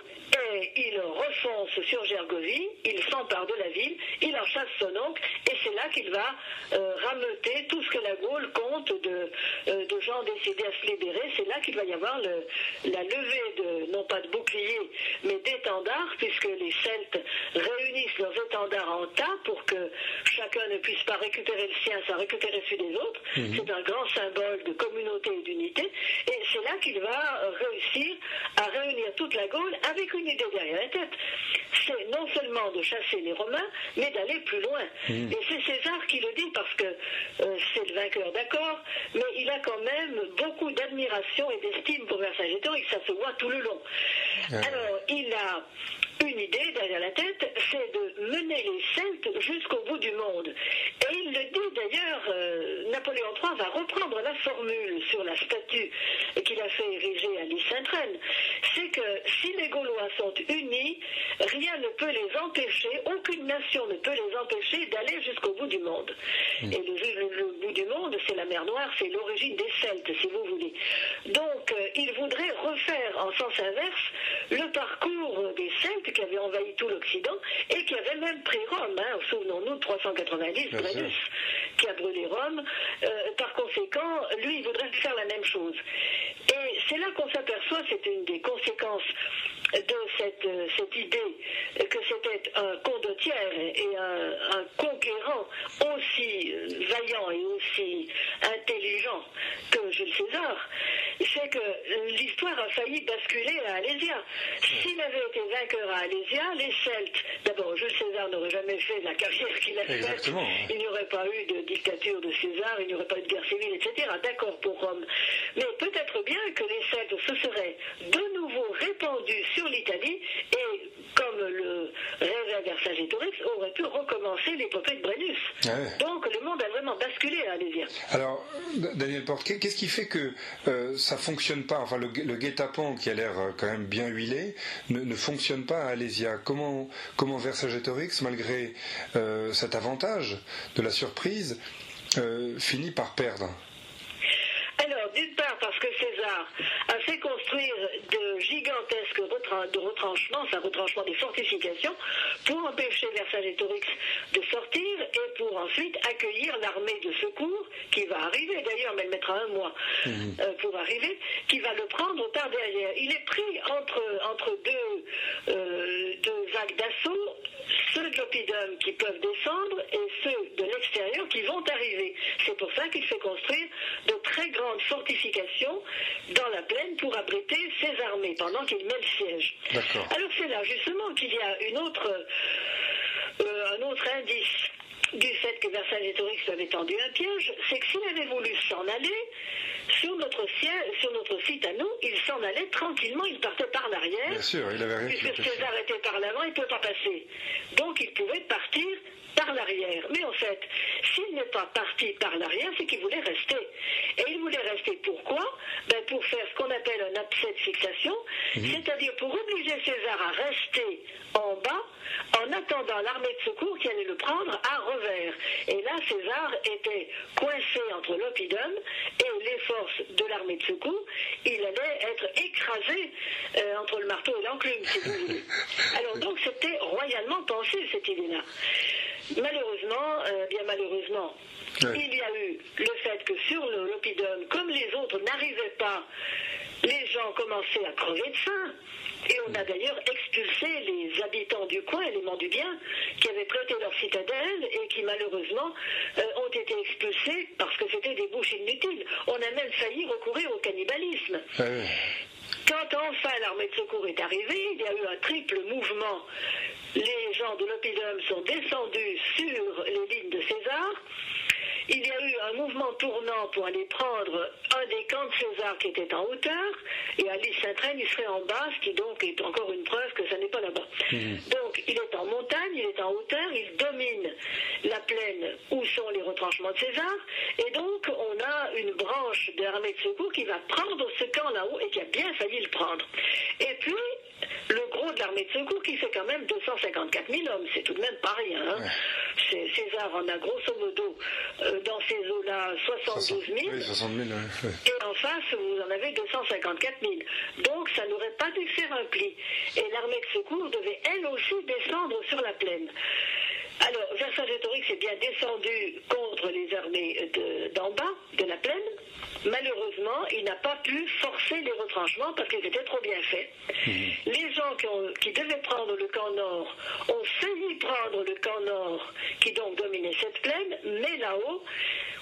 et il refonce sur Gergovie, il s'empare de la ville, il en chasse son oncle et c'est là qu'il va euh, rameuter tout ce que la Gaule compte de, euh, de gens décidés à se libérer. C'est là qu'il va y avoir le- la levée de, non pas de boucliers, mais d'étendards, puisque les Celtes réunissent leurs étendards en tas pour que chacun ne puisse pas récupérer le sien sans récupérer celui des autres. C'est un grand symbole de communauté et d'unité. Et c'est là là qu'il va réussir à réunir toute la Gaule avec une idée derrière la tête. C'est non seulement de chasser les Romains, mais d'aller plus loin. Mmh. Et c'est César qui le dit parce que euh, c'est le vainqueur, d'accord, mais il a quand même beaucoup d'admiration et d'estime pour Vercingétorix, ça se voit tout le long. Alors, il a une idée derrière la tête, c'est de mener les Celtes jusqu'au bout du monde. Et il le dit d'ailleurs, euh, Napoléon III va reprendre la formule sur la statue qu'il a fait ériger à Lys-Saint-Traine. C'est que si les Gaulois sont unis, rien ne peut les empêcher, aucune nation ne peut les empêcher d'aller jusqu'au bout du monde. Et le, le- le bout du monde, c'est la mer Noire, c'est l'origine des Celtes, si vous voulez. Donc, euh, il voudrait refaire en sens inverse le parcours des Celtes qui avaient envahi tout l'Occident et qui avaient même pris Rome. Hein. Souvenons-nous de 390, Bien sûr. Brennus, qui a brûlé Rome. Euh, par conséquent, lui, il voudrait faire la même chose. Et c'est là qu'on s'aperçoit, c'est une des conséquences de cette, euh, cette idée que c'était un condottière et un, un conquérant aussi vaillant et aussi intelligent que Jules César, c'est que l'histoire a failli basculer à Alésia. S'il avait été vainqueur à Alésia, les Celtes, d'abord Jules César n'aurait jamais fait la carrière qu'il a faite, il n'y aurait pas eu de dictature de César, il n'y aurait pas eu de guerre civile, etc. D'accord pour Rome. Mais peut-être bien que les Celtes se seraient de nouveau répandus sur l'Italie et, comme le rêvait Vercingétorix, auraient pu recommencer l'épopée de Brennus. Ah ouais. Donc le monde a vraiment basculé à Alésia. Alors, Daniel Porte, qu'est- qu'est-ce qui fait que euh, ça fonctionne pas Enfin, le, le guet-apens, qui a l'air euh, quand même bien huilé, ne, ne fonctionne pas à Alésia. Comment, comment Vercingétorix, malgré euh, cet avantage de la surprise, euh, finit par perdre? Alors, d'une part, parce que César a fait construire de gigantesques retran- de retranchements, enfin retranchements des fortifications, pour empêcher Vercingétorix de sortir et pour ensuite accueillir l'armée de secours qui va arriver d'ailleurs, mais elle mettra un mois euh, pour arriver, qui va le prendre par derrière. Il est pris entre, entre deux, euh, deux vagues d'assaut, ceux de l'oppidum qui peuvent descendre et ceux de l'extérieur qui vont arriver. C'est pour ça qu'il fait construire de très grandes fortifications dans la plaine pour abriter ses armées pendant qu'il met le siège. Alors c'est là justement qu'il y a une autre, euh, un autre indice du fait que Vercingétorix avait tendu un piège, c'est que s'il avait voulu s'en aller, sur notre, ciel, sur notre site à nous, il s'en allait tranquillement, il partait par l'arrière. Bien sûr, il avait rien Puisque. César était par l'avant, il ne pouvait pas passer. Donc il pouvait partir par l'arrière. Mais en fait, s'il n'est pas parti par l'arrière, c'est qu'il voulait rester. Et il voulait rester pourquoi? Ben Pour faire ce qu'on appelle un abcès de fixation, c'est-à-dire pour obliger César à rester en bas en attendant l'armée de secours qui allait le prendre à revers. Et là, César était coincé entre l'oppidum et les forces de l'armée de secours. Il allait être écrasé euh, entre le marteau et l'enclume, si vous voulez. [LAUGHS] Alors donc, c'était royalement pensé, cette idée-là. Malheureusement, euh, bien malheureusement, Ouais. il y a eu le fait que sur le- l'oppidum, comme les autres n'arrivaient pas, les gens commençaient à crever de faim. Et on a d'ailleurs expulsé les habitants du coin, les mendiants du bien, qui avaient prêté leur citadelle et qui malheureusement euh, ont été expulsés parce que c'était des bouches inutiles. On a même failli recourir au cannibalisme. Ah ouais. Quand enfin l'armée de secours est arrivée, il y a eu un triple mouvement. Les gens de l'oppidum sont descendus sur les lignes de César. Il y a eu un mouvement tournant pour aller prendre un des camps de César qui était en hauteur, et à l'île Saint-Traine, il serait en bas, ce qui donc est encore une preuve que ça n'est pas là-bas. Donc, il est en montagne, il est en hauteur, il domine la plaine où sont les retranchements de César, et donc on a une branche de l'armée de secours qui va prendre ce camp là-haut et qui a bien failli le prendre. Et puis, le gros de l'armée de secours qui fait quand même 254 000 hommes, c'est tout de même pas rien. hein. César en a grosso modo euh, dans ces eaux-là 72 000. Oui, 60 000. ouais, ouais. Et en face, vous en avez 254 000. Donc, ça n'aurait pas dû faire un pli. Et l'armée de secours devait, elle aussi, descendre sur la plaine. Alors, Vercingétorix est bien descendu contre les armées de- d'en bas, de la plaine. Malheureusement, il n'a pas pu forcer les retranchements parce qu'ils étaient trop bien faits. Les gens qui, ont- qui devaient prendre le camp nord ont failli prendre le camp nord qui donc dominait cette plaine, mais là-haut,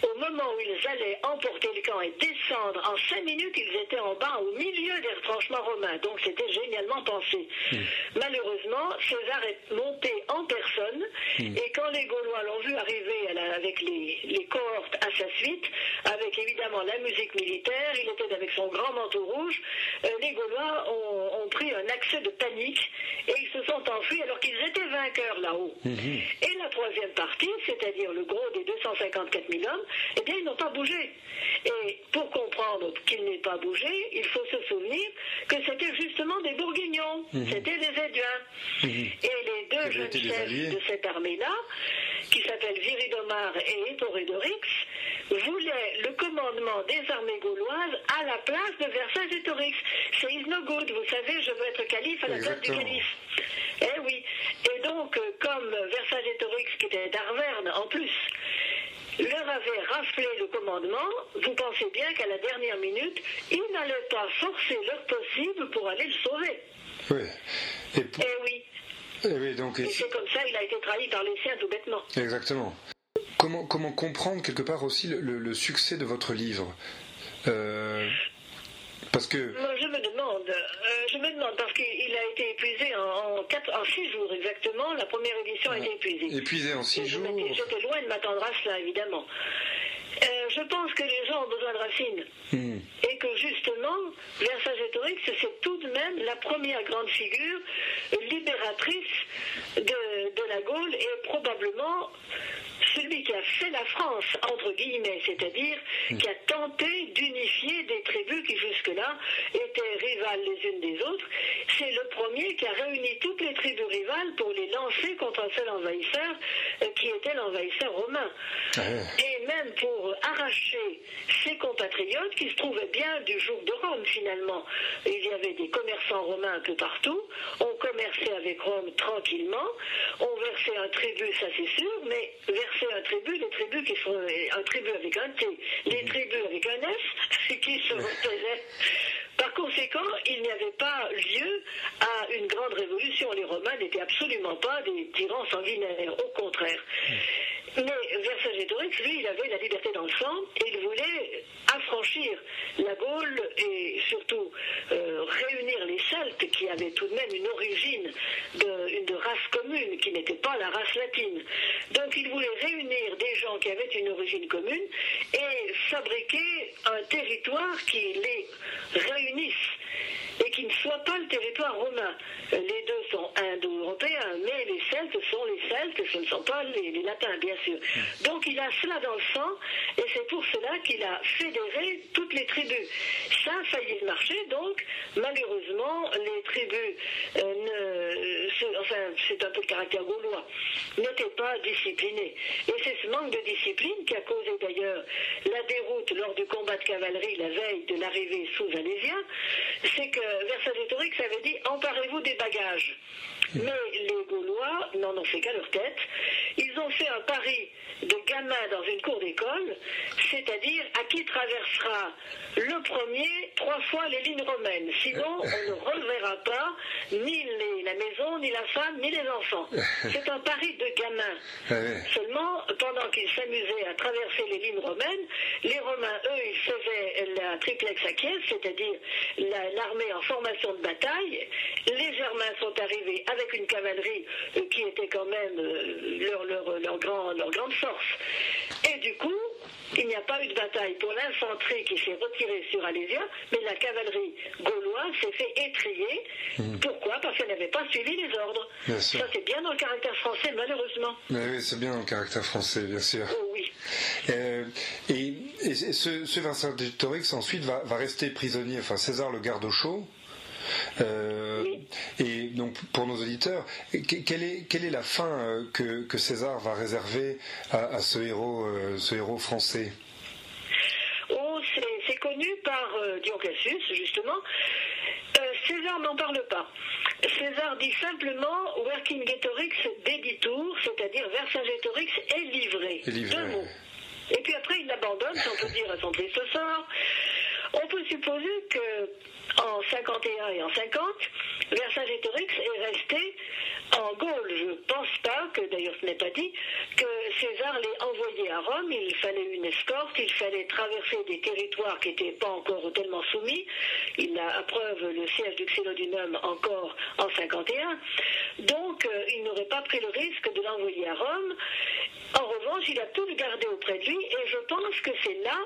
au moment où ils allaient emporter le camp et descendre, en cinq minutes, ils étaient en bas, au milieu des retranchements romains. Donc c'était génialement pensé. Hmm. Malheureusement, César est monté en personne, Hmm. et quand les Gaulois l'ont vu arriver la- avec les, les cohortes à sa suite, avec évidemment la musique militaire, il était avec son grand manteau rouge, euh, les Gaulois ont, ont pris un accès de panique et ils se sont enfuis alors qu'ils étaient vainqueurs là-haut. Et la troisième partie, c'est-à-dire le gros des 254 000 hommes, eh bien, ils n'ont pas bougé. Et pour comprendre qu'ils n'aient pas bougé, il faut se souvenir que c'était justement des Bourguignons, c'était des Éduins. Et les deux jeunes chefs de cette qui s'appellent Viridomar et Éporédorix, voulaient le commandement des armées gauloises à la place de Vercingétorix. C'est is no good, vous savez, je veux être calife à la place du calife. Eh oui. Et donc, euh, comme Vercingétorix, qui était d'Arverne en plus, leur avait raflé le commandement, vous pensez bien qu'à la dernière minute, ils n'allaient pas forcer leur possible pour aller le sauver. Oui. Et, pour- Eh oui. Eh oui, donc, Et c'est comme ça, il a été trahi par les siens tout bêtement. exactement. Comment, comment comprendre quelque part aussi le, le- le succès de votre livre Euh, Parce que. Moi, je me demande, euh, je me demande parce qu'il il a été épuisé en, en, quatre- en six jours exactement. La première édition a été épuisée. Épuisé en six Et je jours. J'étais loin de m'attendre à cela, évidemment. Euh, je pense que les gens ont besoin de racines. Hmm. Et que justement, Vercingétorix, c'est tout de même la première grande figure libératrice de, de la Gaule et probablement celui qui a fait la France, entre guillemets, c'est-à-dire qui a tenté d'unifier des tribus qui jusque-là étaient rivales les unes des autres. C'est le premier qui a réuni toutes les tribus rivales pour les lancer contre un seul envahisseur, euh, qui était l'envahisseur romain. Ah. Et arracher ses compatriotes qui se trouvaient bien du jour de Rome finalement. Il y avait des commerçants romains un peu partout, on commerçait avec Rome tranquillement, on versait un tribut, ça c'est sûr, mais verser un tribut, les tribus qui sont un tribut avec un T, les tribus avec un S, [LAUGHS] qui se représaient. Par conséquent, il n'y avait pas lieu à une grande révolution. Les Romains n'étaient absolument pas des tyrans sanguinaires, au contraire. Mais Vercingétorix, lui, il avait la liberté dans le sang et il voulait affranchir la Gaule et surtout euh, réunir les Celtes qui avaient tout de même une origine de, une race commune qui n'était pas la race latine. Donc il voulait réunir des gens qui avaient une origine commune et fabriquer un territoire qui les réunisse et qui ne soit pas le territoire romain. Les deux sont indo-européens, mais les Celtes sont les Celtes, ce ne sont pas les, les Latins, bien sûr. Donc il a cela dans le sang, et c'est pour cela qu'il a fédéré toutes les tribus. Ça a failli marcher, donc malheureusement, les tribus, euh, ne, ce- enfin c'est un peu le caractère gaulois, n'étaient pas disciplinées. Et c'est ce manque de discipline qui a causé d'ailleurs la déroute lors du combat de cavalerie la veille de l'arrivée sous Alésia, c'est que Vercingétorix avait dit emparez-vous des bagages. Mais les Gaulois n'en ont fait qu'à leur tête. Ils ont fait un pari de gamins dans une cour d'école, c'est-à-dire à qui traversera le premier trois fois les lignes romaines. Sinon, on ne reverra pas ni les- la maison, ni la femme, ni les enfants. C'est un pari de gamins. Seulement, pendant qu'ils s'amusaient à traverser les lignes romaines, les Romains, eux, ils faisaient la triplex acquiesce, c'est-à-dire la- l'armée en formation de bataille. Les Germains sont arrivés avec une cavalerie euh, qui était quand même euh, leur, leur- leur grand- leur grande force. Et du coup, il n'y a pas eu de bataille pour l'infanterie qui s'est retirée sur Alésia, mais la cavalerie gauloise s'est fait étrier. Pourquoi? Parce qu'elle n'avait pas suivi les ordres. Ça, c'est bien dans le caractère français, malheureusement. Mais oui, c'est bien dans le caractère français, bien sûr. Oh oui. Euh, et, et ce, ce Vercingétorix ensuite va, va rester prisonnier, enfin César le garde au chaud. Euh, et donc pour nos auditeurs, que- quelle est, quelle est la fin euh, que, que César va réserver à, à ce héros, euh, ce héros français? Oh, c'est- connu par Dion Cassius, justement. César n'en parle pas. César dit simplement Vercingetorix deditur, c'est-à-dire Vercingétorix est livré. Est livré. Deux mots. Et puis après, il l'abandonne, si on peut dire, à son triste sort. On peut supposer que en 51 et en 50, Vercingétorix est resté en Gaule. Je ne pense pas que, d'ailleurs ce n'est pas dit, que César l'ait envoyé à Rome. Il fallait une escorte, il fallait traverser des territoires qui n'étaient pas encore tellement soumis. Il a à preuve le siège du Xylodunum encore en 51. Donc euh, il n'aurait pas pris le risque de l'envoyer à Rome. En revanche, il a tout gardé auprès de lui et je pense que c'est là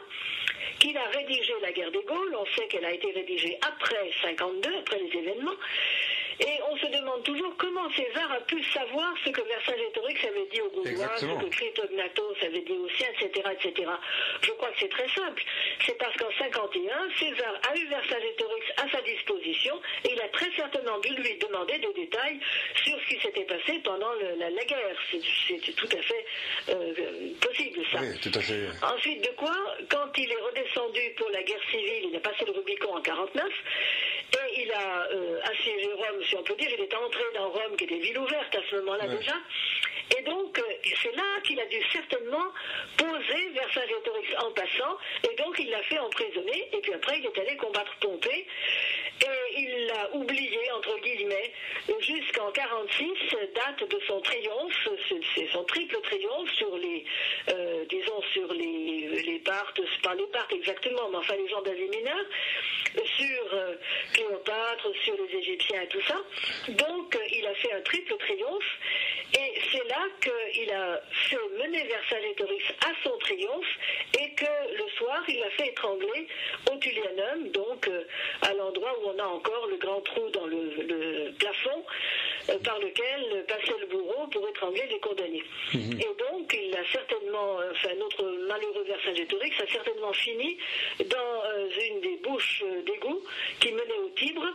qu'il a rédigé la guerre des Gaules. On sait qu'elle a été rédigée après 52, après les événements. Et on se demande toujours comment César a pu savoir ce que Vercingétorix avait dit aux Gaulois, ce que Critognatos avait dit aux siens, etc., etc. Je crois que c'est très simple. C'est parce qu'en 51, César a eu Vercingétorix à sa disposition et il a très certainement dû lui demander des détails sur ce qui s'était passé pendant la, guerre. C'est tout à fait euh, possible, ça. Oui, tout à fait. Ensuite, de quoi, quand il est redescendu pour la guerre civile, il a passé le Rubicon en 49, et il a euh, assiégé Rome si on peut dire, il est entré dans Rome, qui était ville ouverte à ce moment-là déjà. Et donc, euh, c'est là qu'il a dû certainement poser Vercingétorix en passant, et donc il l'a fait emprisonner, et puis après il est allé combattre Pompée, et il l'a oublié, entre guillemets, jusqu'en 46, date de son triomphe, c'est son triple triomphe sur les, euh, disons, sur les, les Parthes, pas les Parthes exactement, mais enfin les gens mineure, sur euh, Cléopâtre, sur les Égyptiens et tout ça. Donc, il a fait un triple triomphe, et c'est là qu'il a fait mener Vercingétorix à son triomphe et que le soir, il l'a fait étrangler au Tullianum, donc euh, à l'endroit où on a encore le grand trou dans le, plafond euh, par lequel passait le bourreau pour étrangler les condamnés. Mhm. Et donc, il a certainement, euh, enfin, notre malheureux Vercingétorix a certainement fini dans une des bouches d'égout qui menait au Tibre,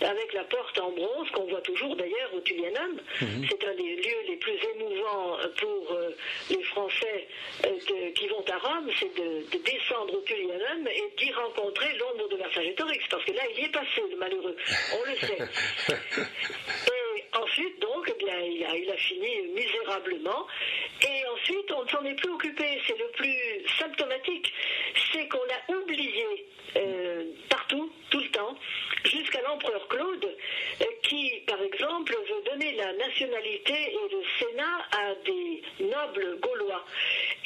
avec la porte en bronze qu'on voit toujours d'ailleurs au Tullianum. Mhm. C'est un des lieux les plus émouvants pour euh, les Français euh, qui vont à Rome, c'est de, descendre au Tullianum et d'y rencontrer l'ombre de Vercingétorix, parce que là, il y est passé, le malheureux. On le sait. et [LAUGHS] ensuite, donc, eh il a, fini misérablement. Et ensuite, on ne s'en est plus occupé. C'est le plus symptomatique. C'est qu'on a oublié euh, partout, tout le temps, jusqu'à l'empereur Claude, euh, qui, par exemple, veut donner la nationalité et le Sénat à des nobles gaulois.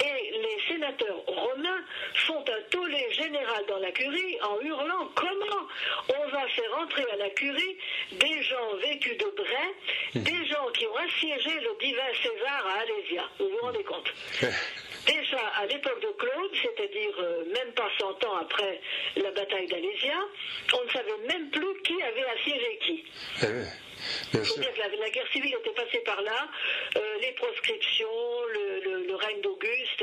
Et les sénateurs romains font un tollé général dans la curie en hurlant comment on va faire entrer à la curie des gens vêtus de mmh. Des gens qui ont assiégé le divin César à Alésia. Vous vous rendez compte Déjà à l'époque de Claude, c'est-à-dire euh, même pas 100 ans après la bataille d'Alésia, on ne savait même plus qui avait assiégé qui. Eh il faut dire que la, guerre civile était passée par là, euh, les proscriptions, le, règne d'Auguste,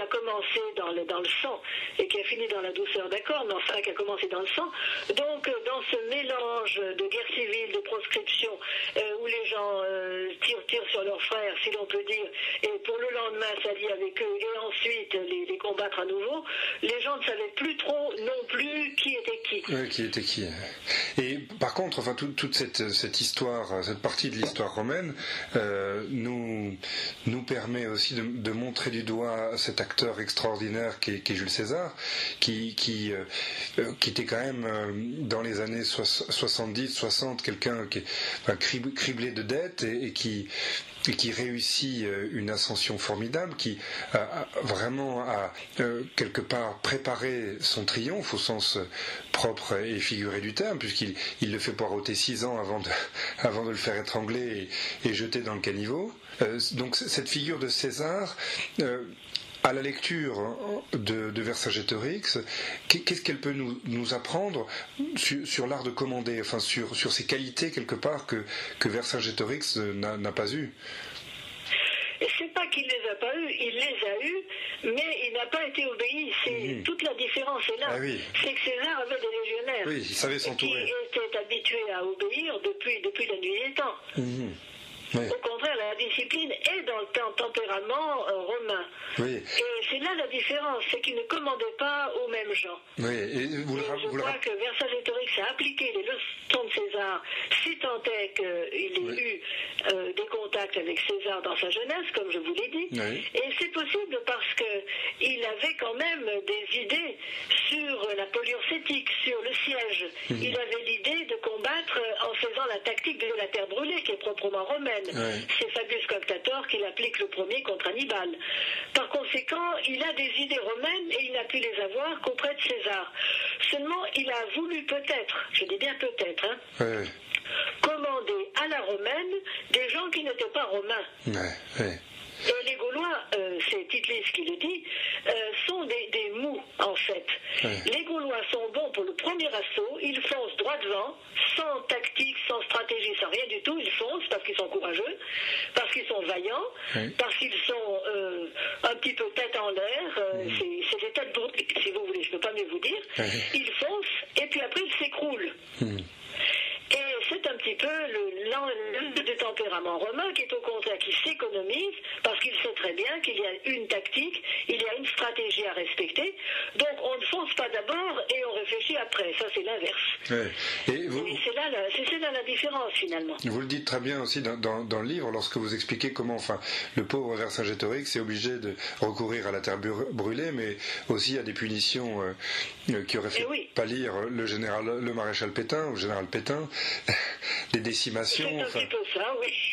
a commencé dans le, dans le sang et qui a fini dans la douceur, d'accord, mais enfin qui a commencé dans le sang. Donc, euh, dans ce mélange de guerre civile, de proscription, où les gens tirent, tirent, sur leurs frères, si l'on peut dire, et pour le lendemain s'allier avec eux, et ensuite les, combattre à nouveau, les gens ne savaient plus trop non plus qui était qui. qui était qui. Et par contre, enfin, toute cette cette histoire, cette partie de l'histoire romaine euh, nous, nous permet aussi de, montrer du doigt cet acteur extraordinaire qui est, Jules César, qui, qui, euh, euh, qui, était quand même dans les années 70, 60, quelqu'un qui est criblé de dettes et qui, qui réussit euh, une ascension formidable, qui a, vraiment a euh, quelque part préparé son triomphe au sens propre et figuré du terme, puisqu'il il le fait poireauter six ans avant de, [LAUGHS] avant de le faire étrangler et, et jeter dans le caniveau. Euh, donc cette figure de César, à la lecture de, de Vercingétorix, qu'est-ce qu'elle peut nous, apprendre sur, l'art de commander, enfin sur, sur ces qualités quelque part que, que Vercingétorix n'a pas eues? C'est pas qu'il les a pas eues, il les a eues, mais il n'a pas été obéi. C'est toute la différence est là. Ah c'est que César avait des légionnaires. Oui, il savait s'entourer. Qui étaient habitués à obéir depuis, depuis la nuit des temps. Au contraire, la discipline est dans le tempérament euh, romain. Et c'est là la différence, c'est qu'il ne commandait pas aux mêmes gens. Oui, et vous je crois que Vercingétorix a appliqué les leçons César, si tant est qu'il ait eu euh, des contacts avec César dans sa jeunesse, comme je vous l'ai dit. Et c'est possible parce qu'il avait quand même des idées sur la poliorcétique, sur le siège. Mhm. Il avait l'idée de combattre en faisant la tactique de la terre brûlée, qui est proprement romaine. C'est Fabius Comptator qui l'applique le premier contre Hannibal. Par conséquent, il a des idées romaines et il n'a pu les avoir qu'auprès de César. Seulement, il a voulu peut-être, je dis bien peut-être, hein, commander à la romaine des gens qui n'étaient pas romains. Et les Gaulois, euh, c'est Titlis qui le dit, euh, sont des, mous en fait. Les Gaulois sont bons pour le premier assaut, ils foncent droit devant, sans tactique, sans stratégie, sans rien du tout, ils foncent parce qu'ils sont courageux, parce qu'ils sont vaillants, parce qu'ils sont euh, un petit peu tête en l'air, c'est des têtes brûlées, si vous voulez, je ne peux pas mieux vous dire. Ils foncent et puis après ils s'écroulent. Hmm. Et c'est un petit peu le, le, tempérament romain qui est au contraire, qui s'économise parce qu'il sait très bien qu'il y a une tactique, il y a une stratégie à respecter. Donc on ne fonce pas d'abord et on réfléchit après. Ça c'est l'inverse. Et, c'est là, là, la différence finalement. Vous le dites très bien aussi dans, dans, le livre lorsque vous expliquez comment enfin, le pauvre Vercingétorix est obligé de recourir à la terre brûlée, mais aussi à des punitions euh, qui auraient fait eh pâlir le général, le maréchal Pétain, ou le général Pétain, [LAUGHS] des décimations.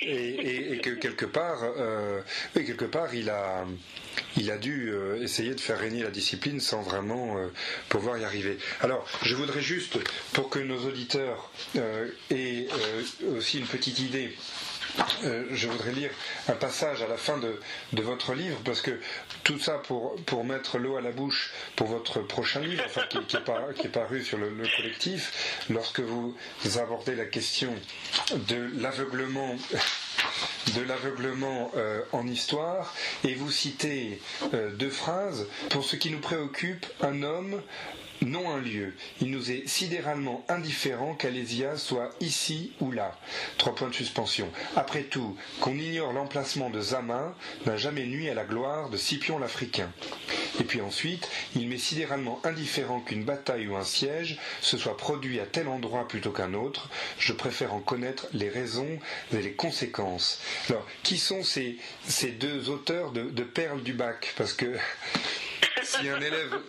et, que quelque part, euh, quelque part, il a, il a dû euh, essayer de faire régner la discipline sans vraiment euh, pouvoir y arriver. Alors, je voudrais juste, pour que nos auditeurs aient aussi une petite idée euh, je voudrais lire un passage à la fin de, votre livre, parce que tout ça pour, mettre l'eau à la bouche pour votre prochain livre, qui, est, paru sur le, collectif, lorsque vous abordez la question de l'aveuglement de l'aveuglement euh, en histoire et vous citez euh, deux phrases pour ce qui nous préoccupe un homme non un lieu. Il nous est sidéralement indifférent qu'Alésia soit ici ou là. Trois points de suspension. Après tout, qu'on ignore l'emplacement de Zama n'a jamais nui à la gloire de Scipion l'Africain. Et puis ensuite, il m'est sidéralement indifférent qu'une bataille ou un siège se soit produit à tel endroit plutôt qu'un autre. Je préfère en connaître les raisons et les conséquences. Alors, qui sont ces, deux auteurs de perles du bac? Parce que si un élève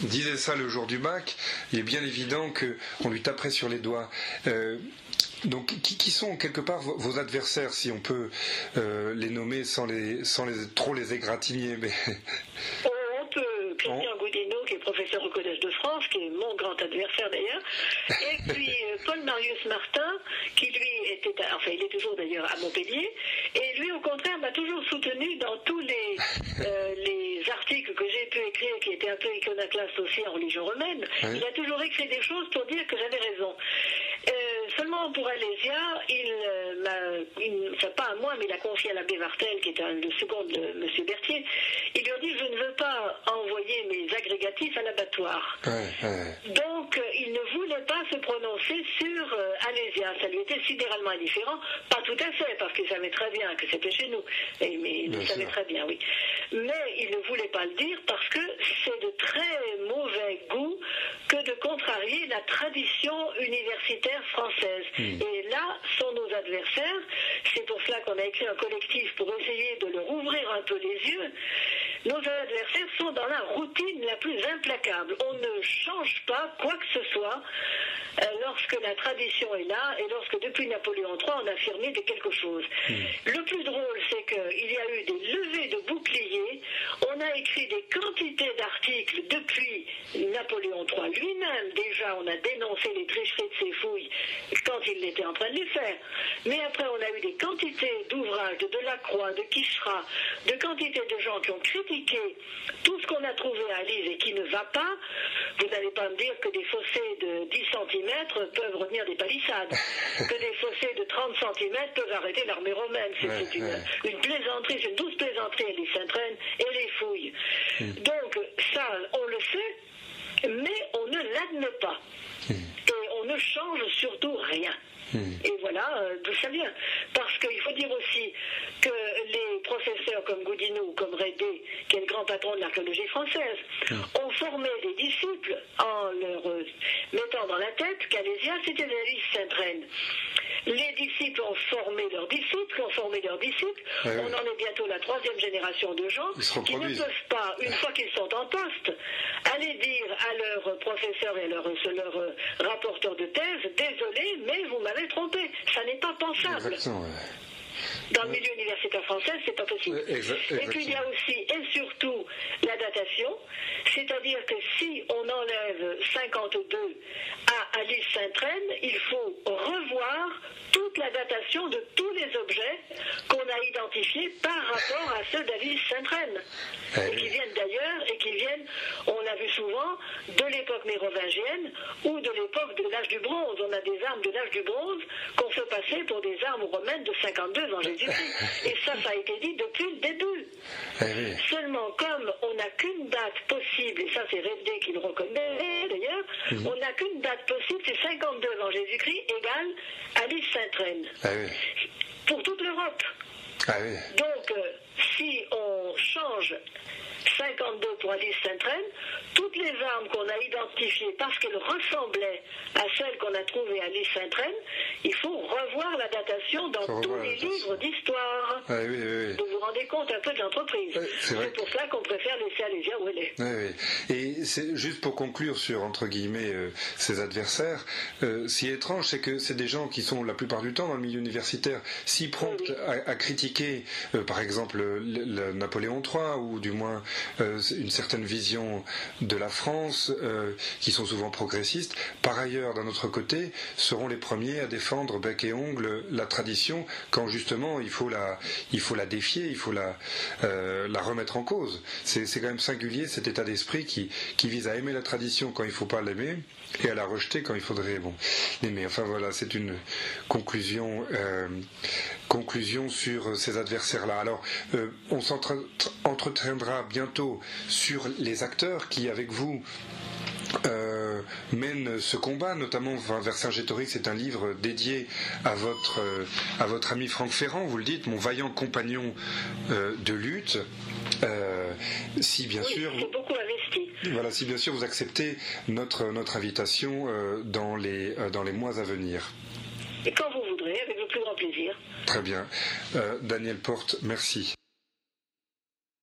disait ça le jour du bac, il est bien évident qu'on lui taperait sur les doigts. Euh, donc, qui, sont quelque part vos, adversaires, si on peut euh, les nommer sans, les, sans les, trop les égratigner mais... Christian Goudineau, qui est professeur au Collège de France, qui est mon grand adversaire d'ailleurs, et [LAUGHS] puis euh, Paul Marius Martin, qui lui était, enfin il est toujours d'ailleurs à Montpellier, et lui au contraire m'a toujours soutenu dans tous les, les articles que j'ai pu écrire, qui étaient un peu iconoclaste aussi en religion romaine, il a toujours écrit des choses pour dire que j'avais raison. Euh, seulement pour Alésia, il euh, m'a, enfin pas à moi, mais il a confié à l'abbé Martel, qui est le second de M. Berthier, il lui a dit je ne veux pas envoyer mes agrégatifs à l'abattoir. Donc il ne voulait pas se prononcer sur euh, Alésia. Ça lui était sidéralement indifférent, pas tout à fait, parce qu'il savait très bien que c'était chez nous, mais il le savait très bien, oui. Mais il ne voulait pas le dire parce que c'est de très mauvais goût que de contrarier la tradition universitaire française. Hmm. Et là sont nos adversaires. C'est pour cela qu'on a écrit un collectif pour essayer de leur ouvrir un peu les yeux. Nos adversaires sont dans la routine la plus implacable. On ne change pas quoi que ce soit lorsque la tradition est là et lorsque depuis Napoléon III on a affirmé de quelque chose. Hmm. Le plus drôle, c'est qu'il y a eu des levées de boucliers, on a écrit des quantités d'articles depuis Napoléon III lui-même. Déjà, on a dénoncé les tricheries de ses fouilles quand il était en train de les faire. Mais après, on a eu des quantités d'ouvrages de Delacroix, de Quichera, de quantités de gens qui ont critiqué tout ce qu'on a trouvé à Lise et qui ne va pas. Vous n'allez pas me dire que des fossés de 10 cm peuvent revenir des palissades, [LAUGHS] que des fossés de 30 cm peuvent arrêter l'armée romaine. C'est une, plaisanterie, c'est une douce plaisanterie, les s'entraînent et les fouilles. Hmm. Donc ça, on le sait, mais on ne l'admet pas. Hmm. Et on ne change surtout rien. Et voilà euh, d'où ça vient. Parce qu'il faut dire aussi que les professeurs comme Goudineau, comme Rédé, qui est le grand patron de l'archéologie française, hmm. ont formé des disciples en leur euh, mettant dans la tête qu'Alésia, c'était la liste Sainte-Reine. Les disciples ont formé leurs disciples, ont formé leurs disciples. On en est bientôt la troisième génération de gens qui ne peuvent pas, une fois qu'ils sont en poste, aller dire à leurs professeurs et à leurs, leurs rapporteurs de thèse, désolé, mais vous m'avez trompé. Ça n'est pas pensable. Dans le milieu universitaire français, c'est pas possible. Et puis il y a aussi et surtout la datation, c'est-à-dire que si on enlève 52 à Alice Saint-Reine, il faut revoir toute la datation de tous les objets qu'on a identifiés par rapport à ceux d'Alice Saint-Reine. Eh et qui viennent d'ailleurs, et qui viennent, on l'a vu souvent, de l'époque mérovingienne ou de l'époque de l'âge du bronze. On a des armes de l'âge du bronze qu'on fait passer pour des armes romaines de 52 ans Jésus-Christ. Et ça, ça a été dit depuis le début. Eh Seulement, comme on n'a qu'une date possible, et ça c'est Révdé qui le reconnaît d'ailleurs, mhm. on n'a qu'une date possible, c'est 52 ans Jésus-Christ égale Alice Saint-Reine. Eh pour toute l'Europe. Ah Donc, euh, si on change 52 pour Alice Saint-Reine, toutes les armes qu'on a identifiées parce qu'elles ressemblaient à celles qu'on a trouvées à Alice Saint-Reine, il faut revoir la datation dans tous les livres d'histoire. Ah vous vous rendez compte un peu de l'entreprise. c'est pour cela qu'on préfère laisser Alésia où elle est. Et c'est juste pour conclure sur, entre guillemets, euh, ses adversaires, euh, si étrange, c'est que c'est des gens qui sont la plupart du temps dans le milieu universitaire si prompts à, critiquer, euh, par exemple, le, Napoléon III, ou du moins euh, une certaine vision de la France, euh, qui sont souvent progressistes. Par ailleurs, d'un autre côté, seront les premiers à défendre bec et ongle la tradition quand justement il faut la, il faut la défier, il faut la, euh, la remettre en cause. C'est quand même singulier cet état d'esprit qui, qui vise à aimer la tradition quand il ne faut pas l'aimer et à la rejeter quand il faudrait bon l'aimer. Enfin voilà, c'est une conclusion conclusion sur ces adversaires-là. Alors, on s'entretiendra bientôt sur les acteurs qui, avec vous, euh, mènent ce combat, notamment enfin, Vercingétorix, c'est un livre dédié à votre, euh, à votre ami Franck Ferrand, vous le dites, mon vaillant compagnon euh, de lutte. si bien sûr. Beaucoup investi. Voilà, si bien sûr vous acceptez notre, notre invitation dans, les, dans les mois à venir. Et quand vous voudrez, avec le plus grand plaisir. Très bien. Daniel Porte, merci.